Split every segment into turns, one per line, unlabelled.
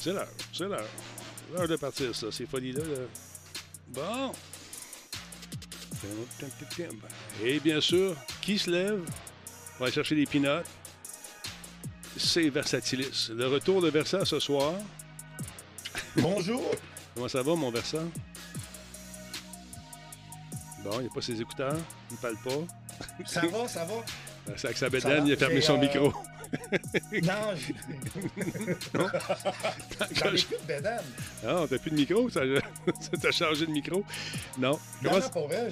C'est l'heure. C'est l'heure. L'heure de partir, ça. Ces folies-là. là. Bon. Et bien sûr, qui se lève? On va aller chercher des pinottes? C'est Versatilis. Le retour de Versa ce soir.
Bonjour.
Comment ça va, mon Versa? Bon, il n'y a pas ses écouteurs. Il ne parle pas.
Ça va, ça va.
C'est avec sa bédaine, il a fermé son
euh,
micro.
Non, j'en ai plus de bédane.
Ah, t'as plus de micro? Ça, ça t'a changé de micro? Non.
Non, non, pour vrai,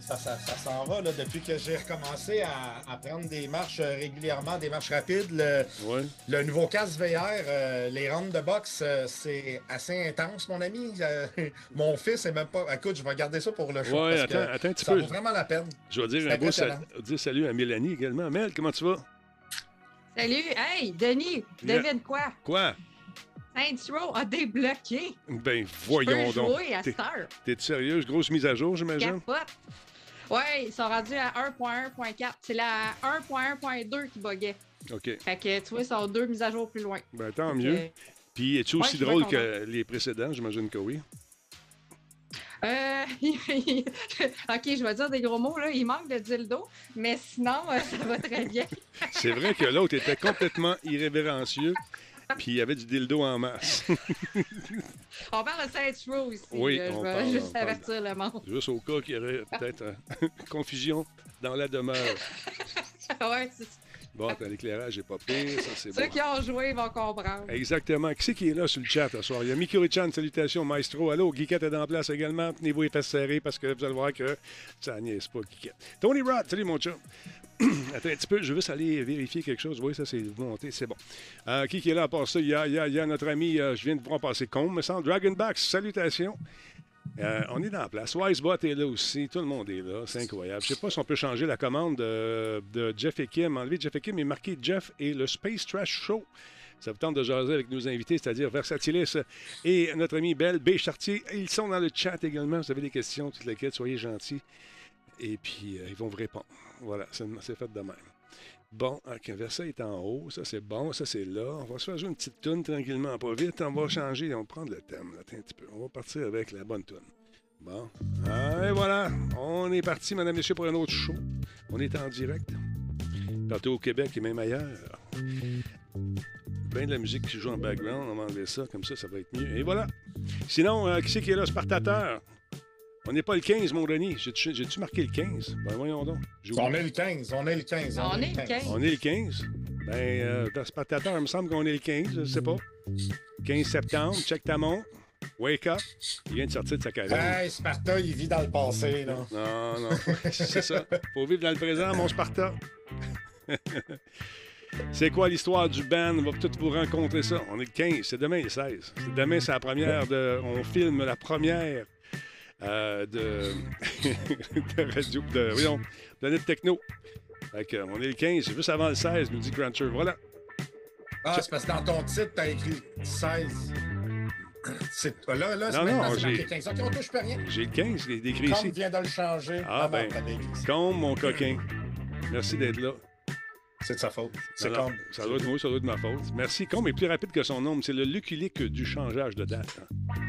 ça, ça- ça s'en va là, depuis que j'ai recommencé à, à prendre des marches euh, régulièrement, des marches rapides. Le,
Ouais.
le nouveau casque VR, euh, les rounds de boxe, euh, c'est assez intense, mon ami. Euh, mon fils est même pas. Écoute, je vais garder ça pour le show.
Ouais,
parce que
attends, attends un petit
ça
peu.
vaut vraiment la peine.
Je vais dire un beau sal- dire salut à Mélanie également. Mel, comment tu vas?
Salut! Hey, Denis,
Yeah.
devine quoi?
Quoi?
Saints Row a débloqué.
Ben,
Je
voyons
peux
donc.
jouer à
T'es-
cette heure.
T'es sérieuse? Grosse mise à jour, j'imagine?
Ouais, ils sont rendus à 1.1.4. C'est la 1.1.2 qui buguait.
OK.
Fait que tu vois, ils sont deux mises à jour plus loin.
Ben, tant mieux. Puis, es-tu aussi drôle
bien
que les précédents? J'imagine que oui.
Euh, ok, je vais dire des gros mots, là. Il manque de dildo, mais sinon, euh, ça va très bien.
C'est vrai que l'autre était complètement irrévérencieux, puis il y avait du dildo en masse.
On parle de Saints Row ici.
Oui,
je
on
vais
parle-
juste
on parle-
avertir le monde.
Juste au cas qu'il y aurait peut-être euh, confusion dans la demeure.
ouais, c'est
Bon, attends, l'éclairage n'est pas pire, ça c'est
ceux
bon.
qui ont joué vont comprendre.
Exactement. Qui c'est qui est là sur le chat ce soir? Il y a Mikuri-chan, salutations, maestro. Allô, Guiquette est en place également. Tenez-vous les fesses serrées parce que vous allez voir que ça niaise pas, Guiquette. Tony Rod, salut mon chum. Attends un petit peu, je veux juste aller vérifier quelque chose. Oui, ça c'est monté, c'est bon. Euh, qui qui est là à part ça? Il y a, il y a- il y a notre ami, euh, je viens de voir passer Combe, me semble. Dragonbacks, salutations. Euh, on est dans la place. Wisebot est là aussi. Tout le monde est là. C'est incroyable. Je sais pas si on peut changer la commande de, Jeff et Kim. Enlever Jeff et Kim et marquer Jeff et le Space Trash Show. Ça vous tente de jaser avec nos invités, c'est-à-dire Versatilis et notre ami Belle B. Chartier. Ils sont dans le chat également. Vous avez des questions, toutes lesquelles, soyez gentils. Et puis, euh, ils vont vous répondre. Voilà, c'est fait de même. Bon, OK, Versa est en haut. Ça, c'est bon. Ça, c'est là. On va se faire jouer une petite toune tranquillement, pas vite. On va changer. On va prendre le thème. Un petit peu. On va partir avec la bonne toune. Bon. Ah, et voilà. On est parti, madame, messieurs, pour un autre show. On est en direct. Partout au Québec et même ailleurs. Ben de la musique qui joue en background. On va enlever ça. Comme ça, ça va être mieux. Et voilà. Sinon, euh, qui c'est qui est là? Spartateur. On n'est pas le 15, mon Denis. J'ai-tu marqué le 15? Ben voyons donc.
On est le 15, on est le 15.
On est le 15.
On est le 15. Ben, euh, dans il me semble qu'on est le 15, je sais pas. 15 septembre, check ta montre. Wake up. Il vient de sortir de sa carrière.
Hey, Sparta, il vit dans le passé, là.
Non, non, c'est ça. Faut vivre dans le présent, mon Sparta. c'est quoi l'histoire du band? On va tout vous rencontrer ça. On est le 15, c'est demain le 16. C'est demain, c'est la première de... On filme la première euh, de... de radio... De... Voyons, Planète Techno. Fait on est le 15, c'est juste avant le 16, nous dit Cruncher. Voilà.
Ah, c'est parce que dans ton titre, t'as écrit 16. C'est... Là, là, c'est
Non,
maintenant,
non,
c'est
j'ai-
marqué 15. OK, on touche plus rien.
J'ai le 15 qui est
Comme
ici.
vient de le changer.
Ah, ben.
écrit.
Comme mon coquin. Merci d'être là.
C'est de sa faute. C'est
Alors,
comme.
Ça doit être moi, ça doit être ma faute. Merci. Combe est plus rapide que son nombre. C'est le Luculique du changeage de date. hein.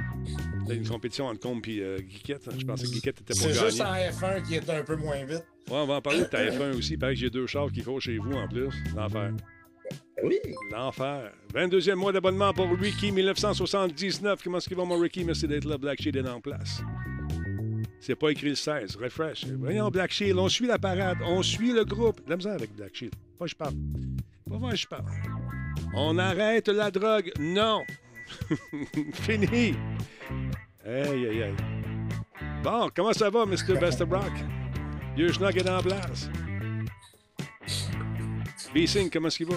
Là, une compétition entre Combe et euh, Guiquette. hein? Je pensais que Guiquette était pour
C'est
gagner.
juste en F1 qui est un peu moins vite.
Ouais, on va en parler de ta F1 aussi. Il paraît que j'ai deux chars qui courent chez vous en plus. L'enfer.
Oui.
L'enfer. 22e mois d'abonnement pour Ricky 1979. Comment est-ce qu'il va, mon Ricky? Merci d'être là. Black Sheet est en place. C'est pas écrit le 16. Refresh. Voyons, Black Shield, on suit la parade. On suit le groupe. De La misère avec Black Shield. Pas je parle. Pas moi je parle. On arrête la drogue. Non. Fini. Aïe, aïe, aïe. Bon, comment ça va, Mr. Besterbrock? Vieux schnock est en place. B-Sing, comment est-ce qu'il va?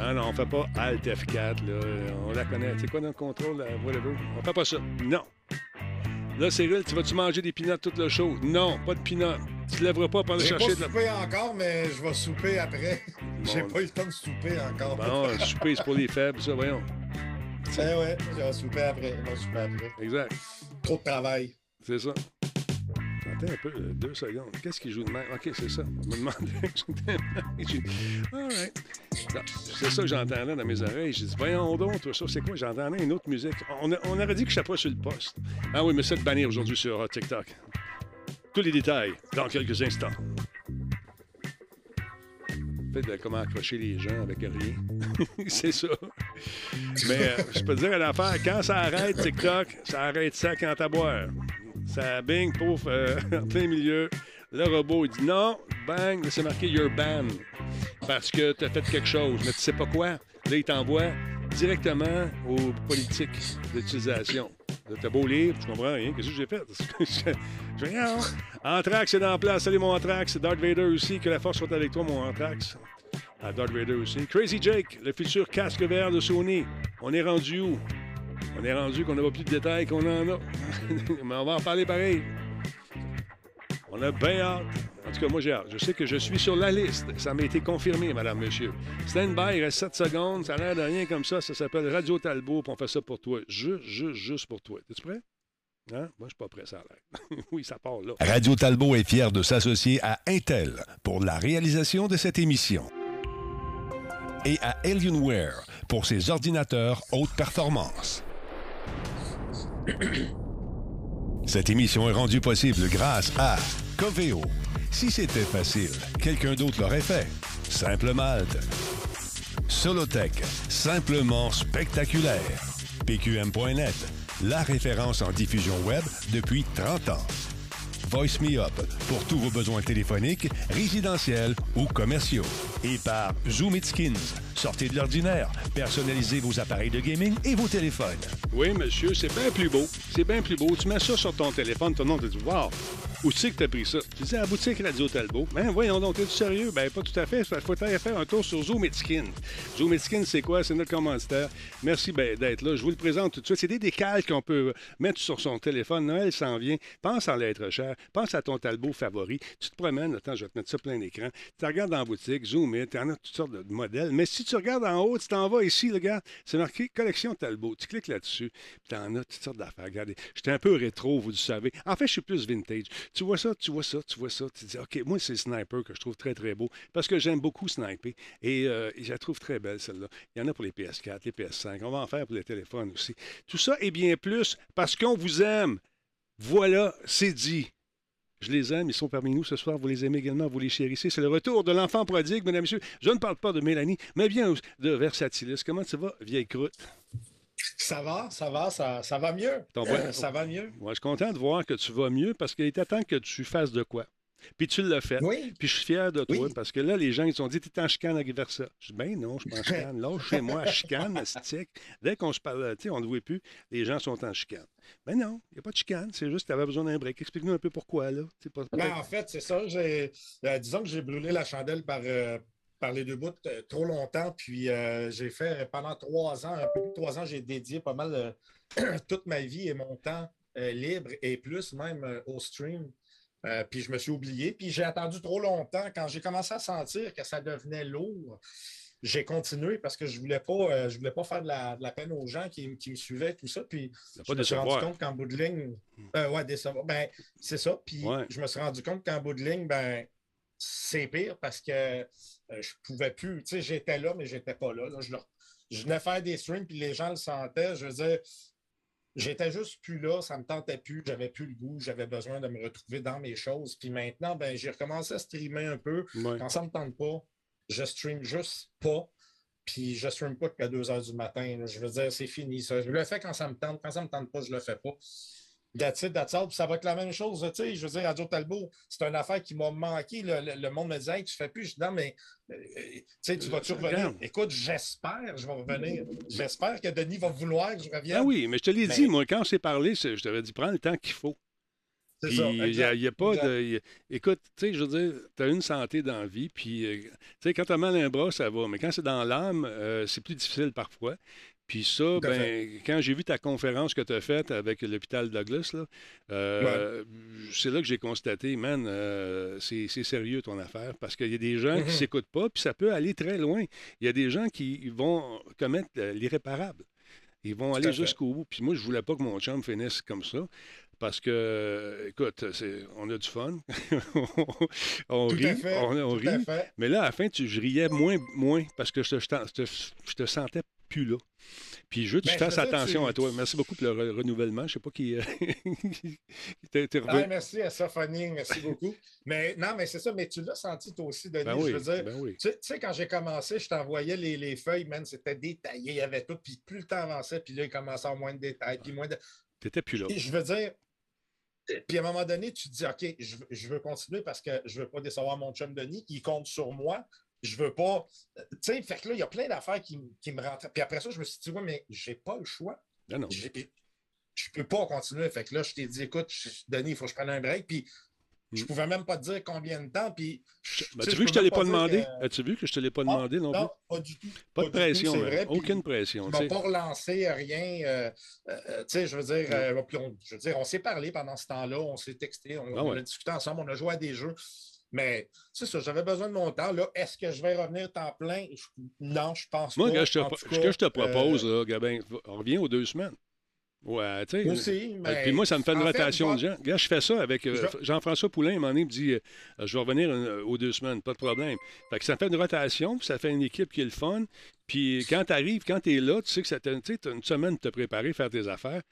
Ah non, on fait pas Alt F4, là. On la connaît. C'est quoi dans le contrôle, la whatever? On fait pas ça. Non. Là, Cyril, tu vas-tu manger des pinottes toute le show? Non, pas de pinottes. Tu te lèveras pas pour aller chercher de la...
soupé encore, mais je vais souper après. J'ai
Bon.
pas eu le temps de souper encore.
Bon, souper, c'est pour les faibles, ça, voyons.
Eh ouais, je vais souper après. Souper après.
Exact.
Trop de travail.
C'est ça. Attends un peu, euh, deux secondes. Qu'est-ce qu'il joue de même? OK, c'est ça. On me demandait. All right. C'est ça que j'entendais dans mes oreilles. J'ai dit, voyons donc, toi, ça, c'est quoi? J'entendais une autre musique. On, on aurait dit que je n'étais pas sur le poste. Ah oui, mais c'est de bannir aujourd'hui sur euh, TikTok. Tous les détails dans quelques instants. Fait de comment accrocher les gens avec rien. c'est ça. Mais euh, je peux te dire une affaire, quand ça arrête TikTok, ça arrête ça quand à boire. Ça bing, pouf, euh, en plein milieu. Le robot, il dit non, bang, c'est marqué You're banned. Parce que tu as fait quelque chose, mais tu sais pas quoi. Là, il t'envoie directement aux politiques d'utilisation. T'as beau lire, je comprends rien? Qu'est-ce que j'ai fait? je dis, Anthrax est dans la place. Salut mon Anthrax. Darth Vader aussi. Que la force soit avec toi, mon Anthrax. Ah, Darth Vader aussi. Crazy Jake, le futur casque vert de Sony. On est rendu où? On est rendu qu'on n'a pas plus de détails qu'on en a. Mais on va en parler pareil. On a bien hâte. En tout cas, moi, j'ai hâte. Je sais que je suis sur la liste. Ça m'a été confirmé, madame, monsieur. Stand by, il reste 7 secondes. Ça a l'air de rien comme ça. Ça s'appelle Radio Talbot, puis on fait ça pour toi. Juste, juste, juste pour toi. Es-tu prêt? Hein? Moi, je suis pas prêt, ça a l'air. oui, ça part là.
Radio Talbot est fier de s'associer à Intel pour la réalisation de cette émission. Et à Alienware pour ses ordinateurs haute performance. Cette émission est rendue possible grâce à Coveo. Si c'était facile, quelqu'un d'autre l'aurait fait. Simple Malte. Solotech, simplement spectaculaire. PQM.net, la référence en diffusion web depuis 30 ans. Voice Me Up pour tous vos besoins téléphoniques, résidentiels ou commerciaux. Et par Zoom It Skins. Sortez de l'ordinaire, personnalisez vos appareils de gaming et vos téléphones.
Oui, monsieur, c'est bien plus beau. C'est bien plus beau. Tu mets ça sur ton téléphone, ton nom te dit Wow, où c'est que tu as pris ça? Tu dis à la boutique Radio Talbot. Ben voyons donc, t'es sérieux? Ben pas tout à fait. Il faut faire un tour sur Zoom Skin. Zoom c'est quoi? C'est notre commanditaire. Merci ben, d'être là. Je vous le présente tout de suite. C'est des décals qu'on peut mettre sur son téléphone. Noël s'en vient. Pense à l'être cher. Pense à ton Talbot favori. Tu te promènes. Attends, je vais te mettre ça plein d'écran. Tu regardes la boutique, Zoom It, tu en as toutes sortes de modèles. Mais si tu regardes en haut, tu t'en vas ici, le gars, c'est marqué Collection Talbot. Tu cliques là-dessus, tu en as toutes sortes d'affaires. Regardez, j'étais un peu rétro, vous le savez. En fait, je suis plus vintage. Tu vois ça, tu vois ça, tu vois ça. Tu dis, OK, moi, c'est Sniper que je trouve très, très beau parce que j'aime beaucoup sniper et, euh, je la trouve très belle, celle-là. Il y en a pour les PS4, les PS5. On va en faire pour les téléphones aussi. Tout ça et bien plus parce qu'on vous aime. Voilà, c'est dit. Je les aime, ils sont parmi nous ce soir. Vous les aimez également, vous les chérissez. C'est le retour de l'enfant prodigue, mesdames et messieurs. Je ne parle pas de Mélanie, mais bien de Versatilis. Comment ça va, vieille croûte?
Ça va, ça va, ça, ça va mieux. ça va mieux.
Moi, je suis content de voir que tu vas mieux parce qu'il était temps que tu fasses de quoi. Puis tu l'as fait.
Oui.
Puis je suis fier de toi parce que là, les gens, ils ont dit T'es en chicane avec Versa. Je dis Ben non, je suis en chicane. Là, chez moi, chicane, stick. Dès qu'on se parle, tu sais, on ne voit plus, les gens sont en chicane. Ben non, il n'y a pas de chicane. C'est juste que tu avais besoin d'un break. Explique-nous un peu pourquoi, là.
Pas... Ben, en fait, c'est ça. Euh, disons que j'ai brûlé la chandelle par, euh, par les deux bouts euh, trop longtemps. Puis j'ai fait pendant trois ans, un peu plus de trois ans, j'ai dédié pas mal toute ma vie et mon temps libre et plus même au stream. Euh, puis je me suis oublié. Puis j'ai attendu trop longtemps. Quand j'ai commencé à sentir que ça devenait lourd, j'ai continué parce que je ne voulais, pas, euh, je voulais pas faire de la, peine aux gens qui, me suivaient, tout ça. Puis je me suis rendu compte qu'en bout de ligne, euh, ouais, Ben, c'est ça. Puis je me suis rendu compte qu'en bout de ligne, ben, c'est pire parce que je ne pouvais plus. Tu sais, j'étais là, mais je n'étais pas là. je, je, venais faire des streams, puis les gens le sentaient. Je veux dire, J'étais juste plus là, ça me tentait plus, j'avais plus le goût, j'avais besoin de me retrouver dans mes choses. Puis maintenant, ben, j'ai recommencé à streamer un peu. Quand ça ne me tente pas, je stream juste pas. Puis je stream pas qu'à 2 heures du matin. Je veux dire, c'est fini ça. Je le fais quand ça me tente. Quand ça ne me tente pas, je le fais pas. That's it, that's all. Puis ça va être la même chose. Tu sais, je veux dire, Radio Talbot, c'est une affaire qui m'a manqué. Le, monde me disait, hey, tu fais plus. Je dis, non, mais euh, tu sais, tu vas-tu revenir? Écoute, j'espère je vais revenir. J'espère que Denis va vouloir que je revienne.
Ah oui, mais je te l'ai dit, moi, quand on s'est parlé, je t'avais dit, prends le temps qu'il faut.
C'est ça.
Il n'y a, pas de. écoute, tu sais, je veux dire, tu as une santé dans la vie, puis, euh, tu sais, quand tu as mal à un bras, ça va. Mais quand c'est dans l'âme, euh, c'est plus difficile parfois. Puis ça, ben, quand j'ai vu ta conférence que tu as faite avec l'hôpital Douglas, là, euh, c'est là que j'ai constaté, man, euh, c'est sérieux ton affaire, parce qu'il y a des gens qui ne mm-hmm. s'écoutent pas, puis ça peut aller très loin. Il y a des gens qui vont commettre l'irréparable. Ils vont aller jusqu'au bout. Puis moi, je voulais pas que mon chum finisse comme ça. parce que, écoute, on a du fun. on
tout
rit.
À fait,
on, on
tout à
rit.
fait.
Mais là, à la fin, tu, je riais moins, moins parce que je te, je te, je te sentais plus là. Puis je veux que tu
Ben,
fasses attention
tu-
à toi. Merci beaucoup pour le re- renouvellement. Je sais pas qui. euh, t'es- revenu.
merci à Sophanie, merci beaucoup. Mais non, mais c'est ça, mais tu l'as senti toi aussi, Denis.
Ben
je veux dire,
ben oui.
tu sais- tu sais, quand j'ai commencé, je t'envoyais les, les feuilles, man, c'était détaillé, il y avait tout, puis plus le temps avançait, puis là, il commençait à avoir moins de détails, puis moins de.
T'étais plus là.
Puis je veux dire, puis à un moment donné, tu te dis, OK, je, veux- je veux continuer parce que je veux pas décevoir mon chum Denis, il compte sur moi. Je veux pas. Tu sais, fait que là, il y a plein d'affaires qui, me rentrent. Puis après ça, je me suis dit, ouais, mais j'ai pas le choix.
Non, non.
Je peux pas continuer. Fait que là, je t'ai dit, écoute, je- Denis, il faut que je prenne un break. Puis je
Mm.
pouvais même pas te dire combien de temps. Puis.
Ben,
tu
As-tu
je
vu que je te l'ai pas demandé?
que-
As-tu vu que je te l'ai pas
Ah,
demandé non,
Non,
plus?
pas du tout.
Pas de
tout,
pression,
vrai,
aucune pression.
Tu
tu
m'as pas relancé rien. euh, euh, tu sais, je veux dire, euh, puis on, je veux dire, on s'est parlé pendant ce temps-là, on s'est texté, on,
Ah
on a discuté ensemble, on a joué à des jeux. Mais c'est ça, j'avais besoin de mon temps. Là, est-ce que je vais revenir temps plein? Je- non, je pense
Moi,
pas. tout
ce que je te propose,
euh,
là, Gabin, on revient aux deux semaines. Ouais, tu sais.
aussi,
Euh,
mais.
Puis moi, ça me fait une rotation
moi-
de gens. Regarde, je fais ça avec euh,
Je-
Jean-François Poulain, à un moment donné, il me dit euh, Je vais revenir aux deux semaines, pas de problème. Fait que ça fait une rotation, puis ça fait une équipe qui est le fun. Puis quand tu arrives, quand tu es là, tu sais que ça t'as une semaine de te préparer, faire tes affaires.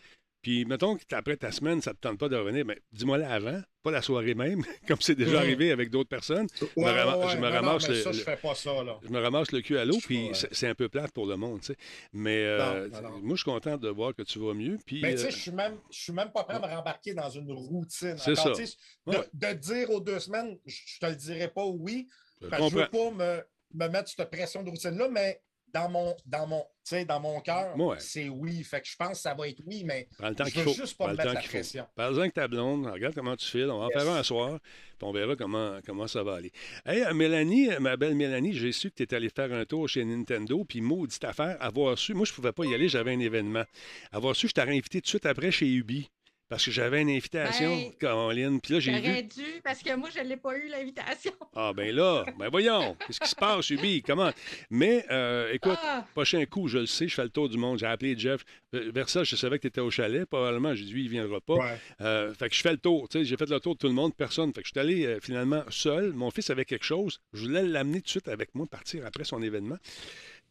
Puis mettons qu'après ta semaine, ça ne te tente pas de revenir, mais dis-moi là avant, pas la soirée même, comme c'est déjà arrivé avec d'autres personnes.
Ouais,
me rama-
ouais,
je me
non,
ramasse le-
ça, je
le-
fais pas ça, là.
Je me ramasse le cul à l'eau, puis c'est un peu plate pour le monde, tu sais. Mais euh,
Non,
moi, je suis content de voir que tu vas mieux. Puis,
Mais tu sais,
euh,
je suis même, je suis même pas prêt à me rembarquer dans une routine.
C'est ça.
sais, De,
Ouais.
de dire aux deux semaines, je te le dirais pas oui,
je
parce que je veux pas me, me mettre cette pression de routine-là, mais dans mon, dans mon, dans mon cœur,
Ouais.
c'est oui. Fait que je pense que ça va être oui, mais
Prends le temps
je veux juste pas
Prends
me mettre la pression.
Parle-en avec ta blonde, regarde comment tu files. On va en faire un soir, puis on verra comment, comment ça va aller. Hey, euh, Mélanie, euh, ma belle Mélanie, j'ai su que tu étais allée faire un tour chez Nintendo, puis maudite affaire, avoir su, moi je pouvais pas y aller, j'avais un événement. Avoir su, je t'aurais invité tout de suite après chez Ubi, parce que j'avais une invitation,
Ben,
Caroline, puis là j'ai
J'aurais
vu.
dû, parce que moi, je l'ai pas eu, l'invitation.
Ah ben là, ben voyons, qu'est-ce qui se passe, Ubi, comment? Mais euh, écoute,
Ah,
Prochain coup, je le sais, je fais le tour du monde. J'ai appelé Jeff. Euh, Vers ça, je savais que tu étais au chalet. Probablement, j'ai dit, lui, il ne viendra pas.
Ouais.
Euh, fait que je fais le tour. tu sais, J'ai fait le tour de tout le monde, personne. Fait que je suis allé euh, finalement seul. Mon fils avait quelque chose. Je voulais l'amener tout de suite avec moi, partir après son événement.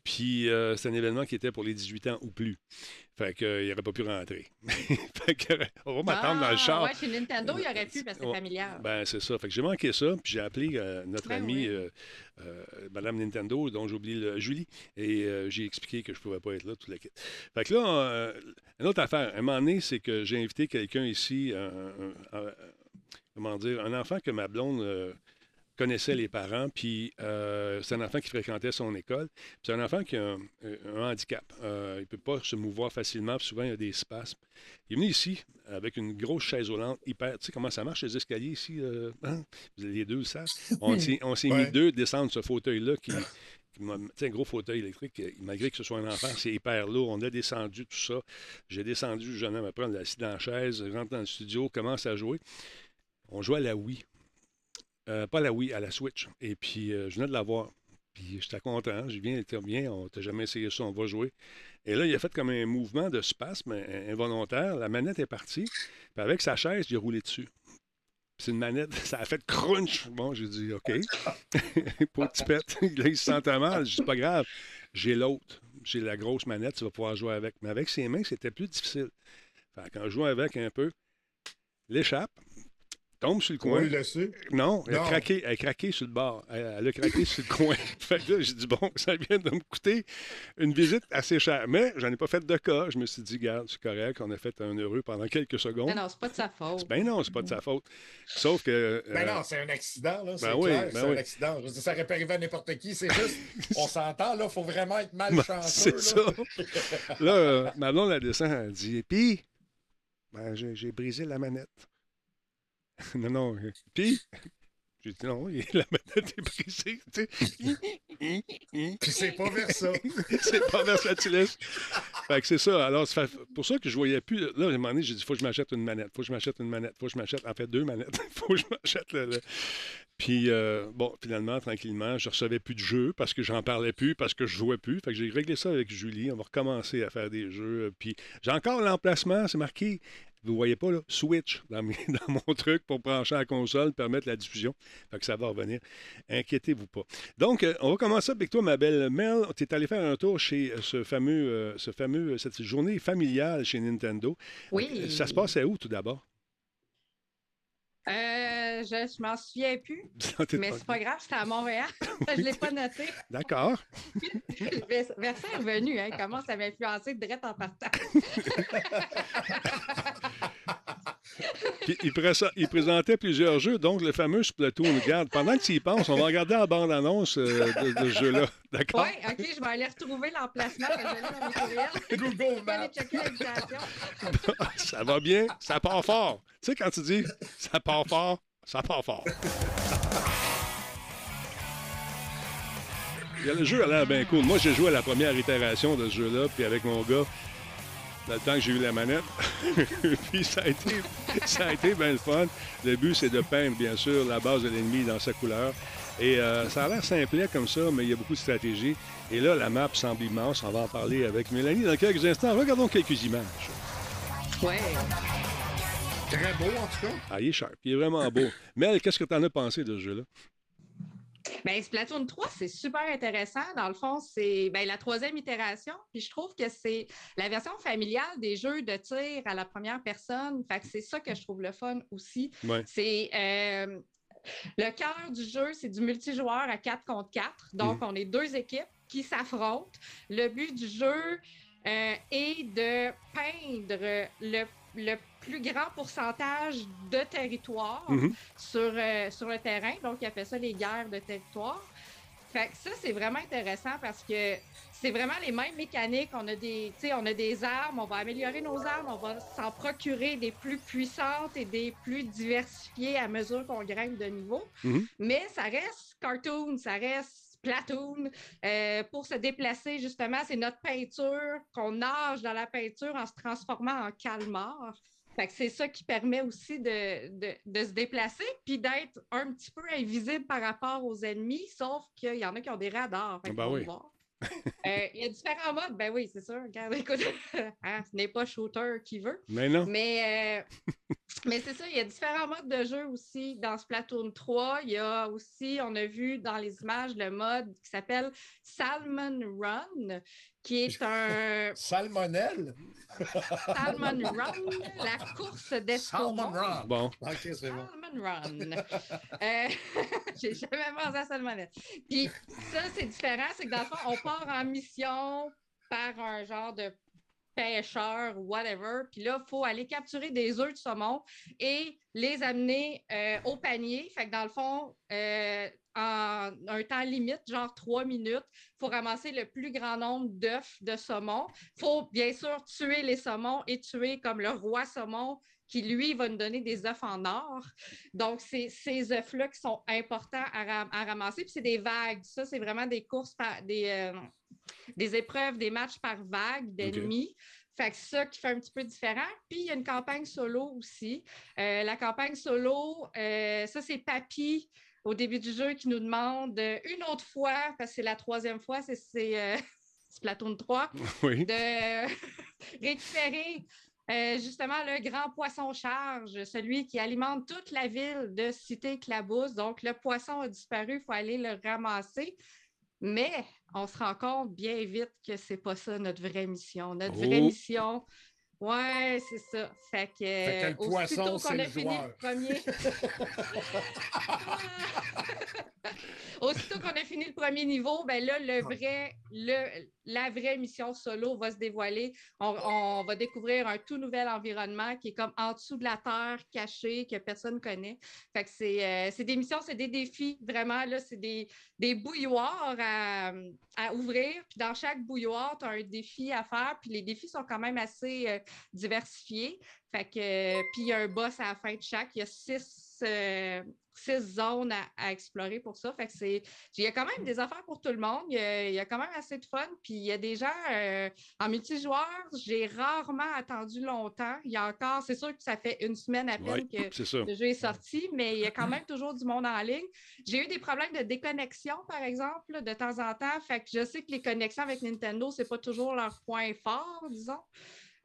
Puis euh, c'est un événement qui était pour les 18 ans ou plus. Fait qu'il n'aurait pas pu rentrer. fait que, on va m'attendre dans le
ah,
char.
Ouais, chez Nintendo, il aurait pu, parce que c'est
Ouais.
familial.
Ben, c'est ça. Fait que j'ai manqué ça, puis j'ai appelé euh, notre
Ben
amie
oui.
euh, euh, Madame Nintendo, dont j'ai oublié le Julie, et euh, j'ai expliqué que je ne pouvais pas être là, tout le kit. Fait que là, euh, une autre affaire, un moment donné, c'est que j'ai invité quelqu'un ici, un, un- un- comment dire, un enfant que ma blonde euh, connaissait les parents, puis euh, c'est un enfant qui fréquentait son école. C'est un enfant qui a un, un handicap. Euh, il ne peut pas se mouvoir facilement, puis souvent il y a des spasmes. Il est venu ici avec une grosse chaise roulante hyper. Tu sais comment ça marche les escaliers ici? euh, hein? Les deux savent. On s'est mis deux descendre ce fauteuil-là qui. Tu sais, un gros fauteuil électrique, euh, malgré que ce soit un enfant, c'est hyper lourd. On a descendu tout ça. J'ai descendu le jeune homme après, on l'a assis dans la chaise, rentre dans le studio, commence à jouer. On jouait à la Wii. Euh, pas la Wii, à la Switch. Et puis, euh, je venais de la voir. Puis, j'étais content. Je viens, bien, on t'a jamais essayé ça, on va jouer. Et là, il a fait comme un mouvement de spasme in- involontaire. La manette est partie. Puis, avec sa chaise, a roulé dessus. C'est une manette, ça a fait crunch. Bon, j'ai dit, OK. De pète. Là, il se sentait mal. Je dis, pas grave. J'ai l'autre. J'ai la grosse manette, tu vas pouvoir jouer avec. Mais avec ses mains, c'était plus difficile. Fait quand je joue avec un peu, l'échappe, tombe sur le coin. Non, elle a,
Non.
craqué, elle a craqué sur le bord. Elle, elle a craqué sur le coin. Fait que là, j'ai dit, bon, ça vient de me coûter une visite assez chère. Mais j'en ai pas fait de cas. Je me suis dit, garde, c'est correct. On a fait un heureux pendant quelques secondes.
Non, non, c'est pas de sa faute.
Ben non, c'est pas de sa faute. Sauf que.
Ben
euh,
non, c'est un accident, là. C'est
ben oui,
clair,
ben
c'est
oui.
un accident. Je veux dire, ça aurait pu arriver à n'importe qui. C'est juste, on s'entend, là, il faut vraiment être
Ben,
malchanceux.
c'est
là.
ça. Là, euh, ma blonde, elle descend, elle dit Puis, ben, j'ai brisé la manette. non, non. euh, Puis, j'ai dit non, la manette est brisée. tu sais.
Puis c'est pas vers ça.
c'est pas versatilis. Fait que c'est ça. Alors, c'est pour ça que je voyais plus. Là, à un moment donné, j'ai dit, faut que je m'achète une manette. Faut que je m'achète une manette. Faut que je m'achète, en fait, deux manettes. faut que je m'achète le. le- Puis, euh, bon, finalement, tranquillement, je recevais plus de jeux parce que j'en parlais plus, parce que je jouais plus. Fait que j'ai réglé ça avec Julie. On va recommencer à faire des jeux. Puis, j'ai encore l'emplacement. C'est marqué vous voyez pas, là, Switch dans, mes- dans mon truc pour brancher la console, permettre la diffusion. Fait que ça va revenir. Inquiétez-vous pas. Donc, euh, on va commencer avec toi, ma belle Mel. Tu es allé faire un tour chez euh, ce fameux, euh, ce fameux, cette journée familiale chez Nintendo.
Oui.
Ça se passait où, tout d'abord?
Euh, je je m'en souviens plus, mais c'est pas grave, c'était à Montréal. je l'ai pas noté.
D'accord.
Vers- Versailles est revenu, hein, comment ça m'a influencé direct en partant.
Puis, il, pressa- il présentait plusieurs jeux, donc le fameux Splatoon. Regarde, pendant que tu y penses, on va regarder la bande-annonce euh, de, de ce jeu-là. D'accord?
Oui, OK, je vais aller retrouver l'emplacement que j'allais dans mes.
Google Maps.
ça va bien, ça part fort. Tu sais, quand tu dis ça part fort, ça part fort. Il y a- Le jeu a l'air bien cool. Moi, j'ai joué à la première itération de ce jeu-là, puis avec mon gars, dans le temps que j'ai eu la manette. puis ça a été, ça a été bien le fun. Le but, c'est de peindre, bien sûr, la base de l'ennemi dans sa couleur. Et euh, ça a l'air simplet comme ça, mais il y a beaucoup de stratégie. Et là, la map semble immense. On va en parler avec Mélanie dans quelques instants. Regardons quelques images.
Ouais.
Très beau, en tout cas.
Ah, il est sharp. Il est vraiment beau. Mel, qu'est-ce que tu en as pensé de ce jeu-là?
Ben, Splatoon 3, c'est super intéressant. Dans le fond, c'est ben, la troisième itération. Puis je trouve que c'est la version familiale des jeux de tir à la première personne. Fait que c'est ça que je trouve le fun aussi.
Ouais.
C'est euh, le cœur du jeu, c'est du multijoueur à 4 contre 4. Donc, on est deux équipes qui s'affrontent. Le but du jeu euh, est de peindre le, le plus grand pourcentage de territoire
Mhm.
sur, euh, sur le terrain. Donc, il appelle ça les guerres de territoire. Fait que ça, c'est vraiment intéressant parce que c'est vraiment les mêmes mécaniques. On a des, on a des armes, on va améliorer nos armes, on va s'en procurer des plus puissantes et des plus diversifiées à mesure qu'on grimpe de niveau.
Mhm.
Mais ça reste cartoon, ça reste Platoon. Euh, pour se déplacer, justement, c'est notre peinture, qu'on nage dans la peinture en se transformant en calmar. C'est ça qui permet aussi de, de- de se déplacer puis d'être un petit peu invisible par rapport aux ennemis, sauf qu'il y en a qui ont des radars.
Ah ben oui.
voir. Euh, Il y a différents modes, ben oui, c'est sûr. Regarde, écoute, hein, ce n'est pas shooter qui veut.
Mais non.
Mais, euh, mais c'est ça, il y a différents modes de jeu aussi dans Splatoon 3. Il y a aussi, on a vu dans les images le mode qui s'appelle Salmon Run, qui est un
Salmonelle?
Salmon Run, la course
Salmon
d'espoir.
Run.
Bon.
OK, c'est bon.
Salmon Run. Euh, J'ai jamais pensé à salmonette. Puis ça, c'est différent, c'est que dans le fond, on part en mission par un genre de pêcheur ou whatever. Puis là, il faut aller capturer des œufs de saumon et les amener euh, au panier. Fait que dans le fond, euh, en un temps limite, genre trois minutes, il faut ramasser le plus grand nombre d'œufs de saumon. Il faut bien sûr tuer les saumons et tuer comme le roi saumon qui, lui, va nous donner des œufs en or. Donc, c'est ces œufs-là qui sont importants à, ram- à ramasser. Puis c'est des vagues. Ça, c'est vraiment des courses, par, des, euh, des épreuves, des matchs par vague d'ennemis. Fait que ça qui fait un petit peu différent. Puis il y a une campagne solo aussi. Euh, la campagne solo, euh, ça, c'est Papy au début du jeu qui nous demande euh, une autre fois, parce que c'est la troisième fois, c'est- euh, Splatoon 3,
Oui.
de récupérer euh, justement le grand poisson charge, celui qui alimente toute la ville de Cité-Clabousse. Donc, le poisson a disparu, il faut aller le ramasser. Mais on se rend compte bien vite que c'est pas ça notre vraie mission. Notre vraie
Oh.
mission, ouais, c'est ça. Fait que,
Fait que le
aussitôt
poisson,
qu'on
c'est
a
le
fini
joueur.
le premier. Aussitôt qu'on a fini le premier niveau, ben là, le vrai, le, la vraie mission solo va se dévoiler. On, on va découvrir un tout nouvel environnement qui est comme en dessous de la terre, caché, que personne ne connaît. Fait que c'est euh, c'est des missions, c'est des défis. Vraiment, là, c'est des, des bouilloires à, à ouvrir. Puis dans chaque bouilloire, tu as un défi à faire. Puis les défis sont quand même assez euh, diversifiés. Fait que, euh, puis il y a un boss à la fin de chaque. Il y a six, euh, six zones à, à explorer pour ça. Fait que c'est, il y a quand même des affaires pour tout le monde. Il y a, il y a quand même assez de fun. Puis il y a des gens euh, en multijoueur, j'ai rarement attendu longtemps. Il y a encore, c'est sûr que ça fait une semaine à peine que le jeu est sorti, mais il y a quand même toujours du monde en ligne. J'ai eu des problèmes de déconnexion, par exemple, de temps en temps. Fait que je sais que les connexions avec Nintendo, c'est pas toujours leur point fort, disons.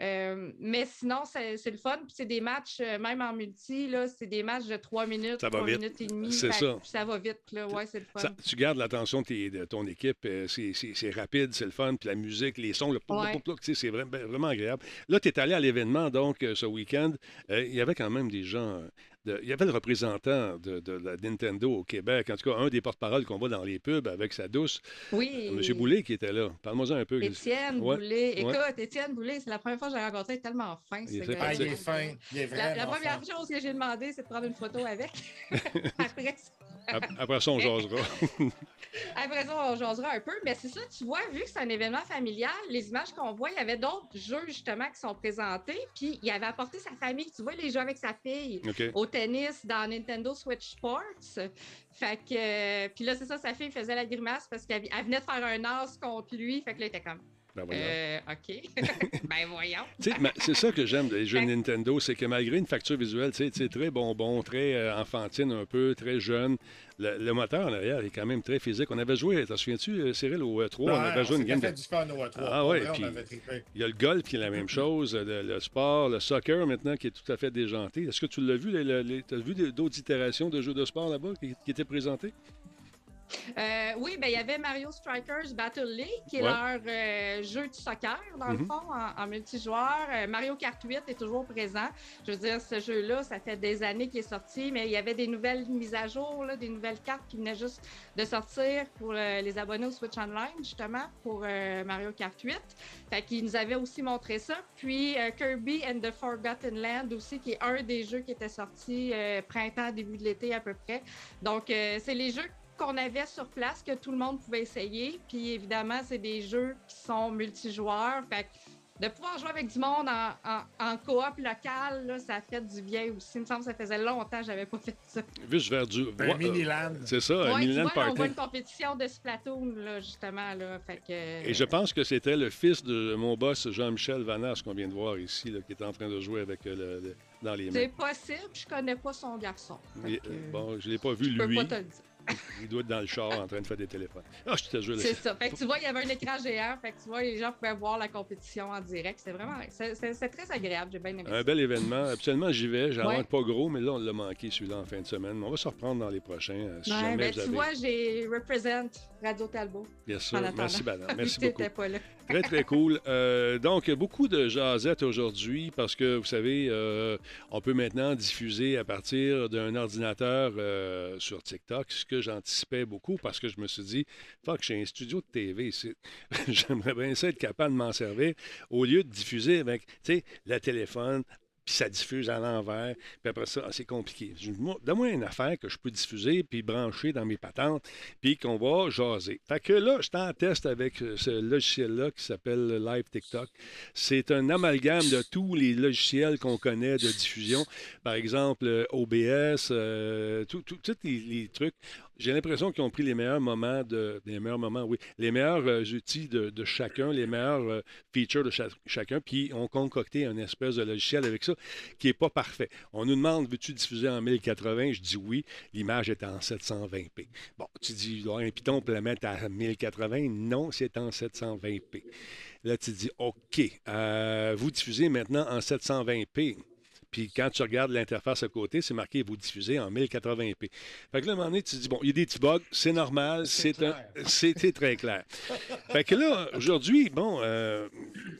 Euh, mais sinon, c'est le fun. Puis c'est des matchs, euh, même en multi, c'est des matchs de 3 minutes,
Ça va
3
vite.
minutes et demie.
C'est ça.
Ça va vite, là. Ouais, c'est le fun.
Ça- tu gardes l'attention de, ton équipe, euh, c'est- rapide, c'est le fun, puis la musique, les sons, le
Ouais.
c'est vraiment, vraiment agréable. Là, tu es allé à l'événement, donc, ce week-end. Euh, Il y avait quand même des gens. Euh, de- il y avait le représentant de, de la Nintendo au Québec, en tout cas, un des porte-paroles qu'on voit dans les pubs avec sa douce,
Oui.
M. Boulet, qui était là. Parle-moi un peu.
Étienne
Ouais,
Boulay.
ouais.
Écoute, Étienne Boulay, c'est la première fois que j'ai rencontré, il est tellement fin.
Il est.
Ah, il est fin. Il est
La, première
fin.
chose que j'ai demandé, c'est de prendre une photo avec. après,
Ap- Après ça, on jasera.
après ça, on jasera un peu. Mais c'est ça, tu vois, vu que c'est un événement familial, les images qu'on voit, il y avait d'autres jeux justement qui sont présentés. Puis il avait apporté sa famille. Tu vois, les jeux avec sa fille.
OK.
Au tennis dans Nintendo Switch Sports. Fait que. euh, puis là, c'est ça, sa fille faisait la grimace parce qu'elle elle venait de faire un as contre lui. Fait que là, il était comme.
Ben, voyons.
Euh, OK. ben voyons.
Tu sais, ma- c'est ça que j'aime des jeux. Nintendo, c'est que malgré une facture visuelle, tu sais, tu sais, très bonbon, très euh, enfantine un peu, très jeune, le, le moteur en arrière est quand même très physique. On avait joué, t'en souviens-tu, euh, Cyril, au E3, on avait joué une game
fait
de...
du fun au E3.
Ah ouais, puis-. Il y a le golf qui est la même chose, le, le sport, le soccer maintenant qui est tout à fait déjanté. Est-ce que tu l'as vu, tu as vu d'autres itérations de jeux de sport là-bas qui, qui étaient présentées?
Euh, oui, ben il y avait Mario Strikers Battle League, qui est
Ouais.
leur euh, jeu de soccer, dans le
Mhm.
fond, en, en multijoueur. Euh, Mario Kart 8 est toujours présent. Je veux dire, ce jeu-là, ça fait des années qu'il est sorti, mais il y avait des nouvelles mises à jour, là, des nouvelles cartes qui venaient juste de sortir pour les abonnés au Switch Online, justement, pour Mario Kart 8. Fait qu'ils nous avaient aussi montré ça. Puis Kirby and the Forgotten Land aussi, qui est un des jeux qui était sorti printemps, début de l'été à peu près. Donc, c'est les jeux qu'on avait sur place que tout le monde pouvait essayer. Puis évidemment, c'est des jeux qui sont multijoueurs. Fait que de pouvoir jouer avec du monde en, en, en coop local, là, ça fait du bien aussi. Il me semble que ça faisait longtemps que j'avais pas fait ça.
Juste vers du...
Un
Ouais,
mini-land.
euh, c'est ça, un
Ouais, vois, là, on voit une compétition de Splatoon, là, justement. Là, fait que,
Et je pense que c'était le fils de mon boss Jean-Michel Vanas qu'on vient de voir ici, là, qui est en train de jouer avec euh, le, le- dans les mains.
C'est possible, je connais pas son garçon. Fait
Et,
que,
euh, bon, je ne l'ai pas vu,
je peux
lui.
pas te le dire.
Il doit être dans le char en train de faire des téléphones. Ah, je te jure.
C'est ça. Fait que tu vois, il y avait un écran géant. Fait que tu vois, les gens pouvaient voir la compétition en direct. C'est vraiment, c'est très agréable. J'ai bien aimé ça.
Un bel événement. Absolument, j'y vais. J'en
Ouais.
manque pas gros, mais là, on l'a manqué celui-là en fin de semaine. Mais on va se reprendre dans les prochains. euh, Si
Ouais,
jamais
ben,
vous
tu vois, j'ai represent Radio Talbot.
Bien sûr. Merci, madame. Merci beaucoup.
pas là.
Très, très cool. Euh, donc, beaucoup de jasettes aujourd'hui parce que, vous savez, euh, on peut maintenant diffuser à partir d'un ordinateur euh, sur TikTok, ce que j'anticipais beaucoup parce que je me suis dit, fuck, j'ai un studio de TV ici. J'aimerais bien ça être capable de m'en servir au lieu de diffuser avec, tu sais, le téléphone, puis ça diffuse à l'envers, puis après ça, ah, c'est compliqué. Donne-moi une affaire que je peux diffuser, puis brancher dans mes patentes, puis qu'on va jaser. Fait que là, je suis en test avec euh, ce logiciel-là qui s'appelle Live TikTok. C'est un amalgame de tous les logiciels qu'on connaît de diffusion. Par exemple, euh, OBS, euh, tous les trucs. J'ai l'impression qu'ils ont pris les meilleurs moments de. Les meilleurs moments, oui. Les meilleurs euh, outils de, chacun, les meilleurs euh, features de cha- chacun, puis ont concocté un espèce de logiciel avec ça qui n'est pas parfait. On nous demande veux-tu diffuser en 1080 Je dis oui. L'image est en 720p. Bon, tu dis il un piton pour la mettre à 1080 Non, c'est en 720p. Là, tu dis OK. euh, vous diffusez maintenant en 720p. Puis quand tu regardes l'interface à côté, c'est marqué vous diffusez en 1080p. Fait que là, à un moment donné, tu te dis bon, il y a des petits bugs, c'est normal,
C'est
c'était très clair. fait que là, aujourd'hui, bon, euh,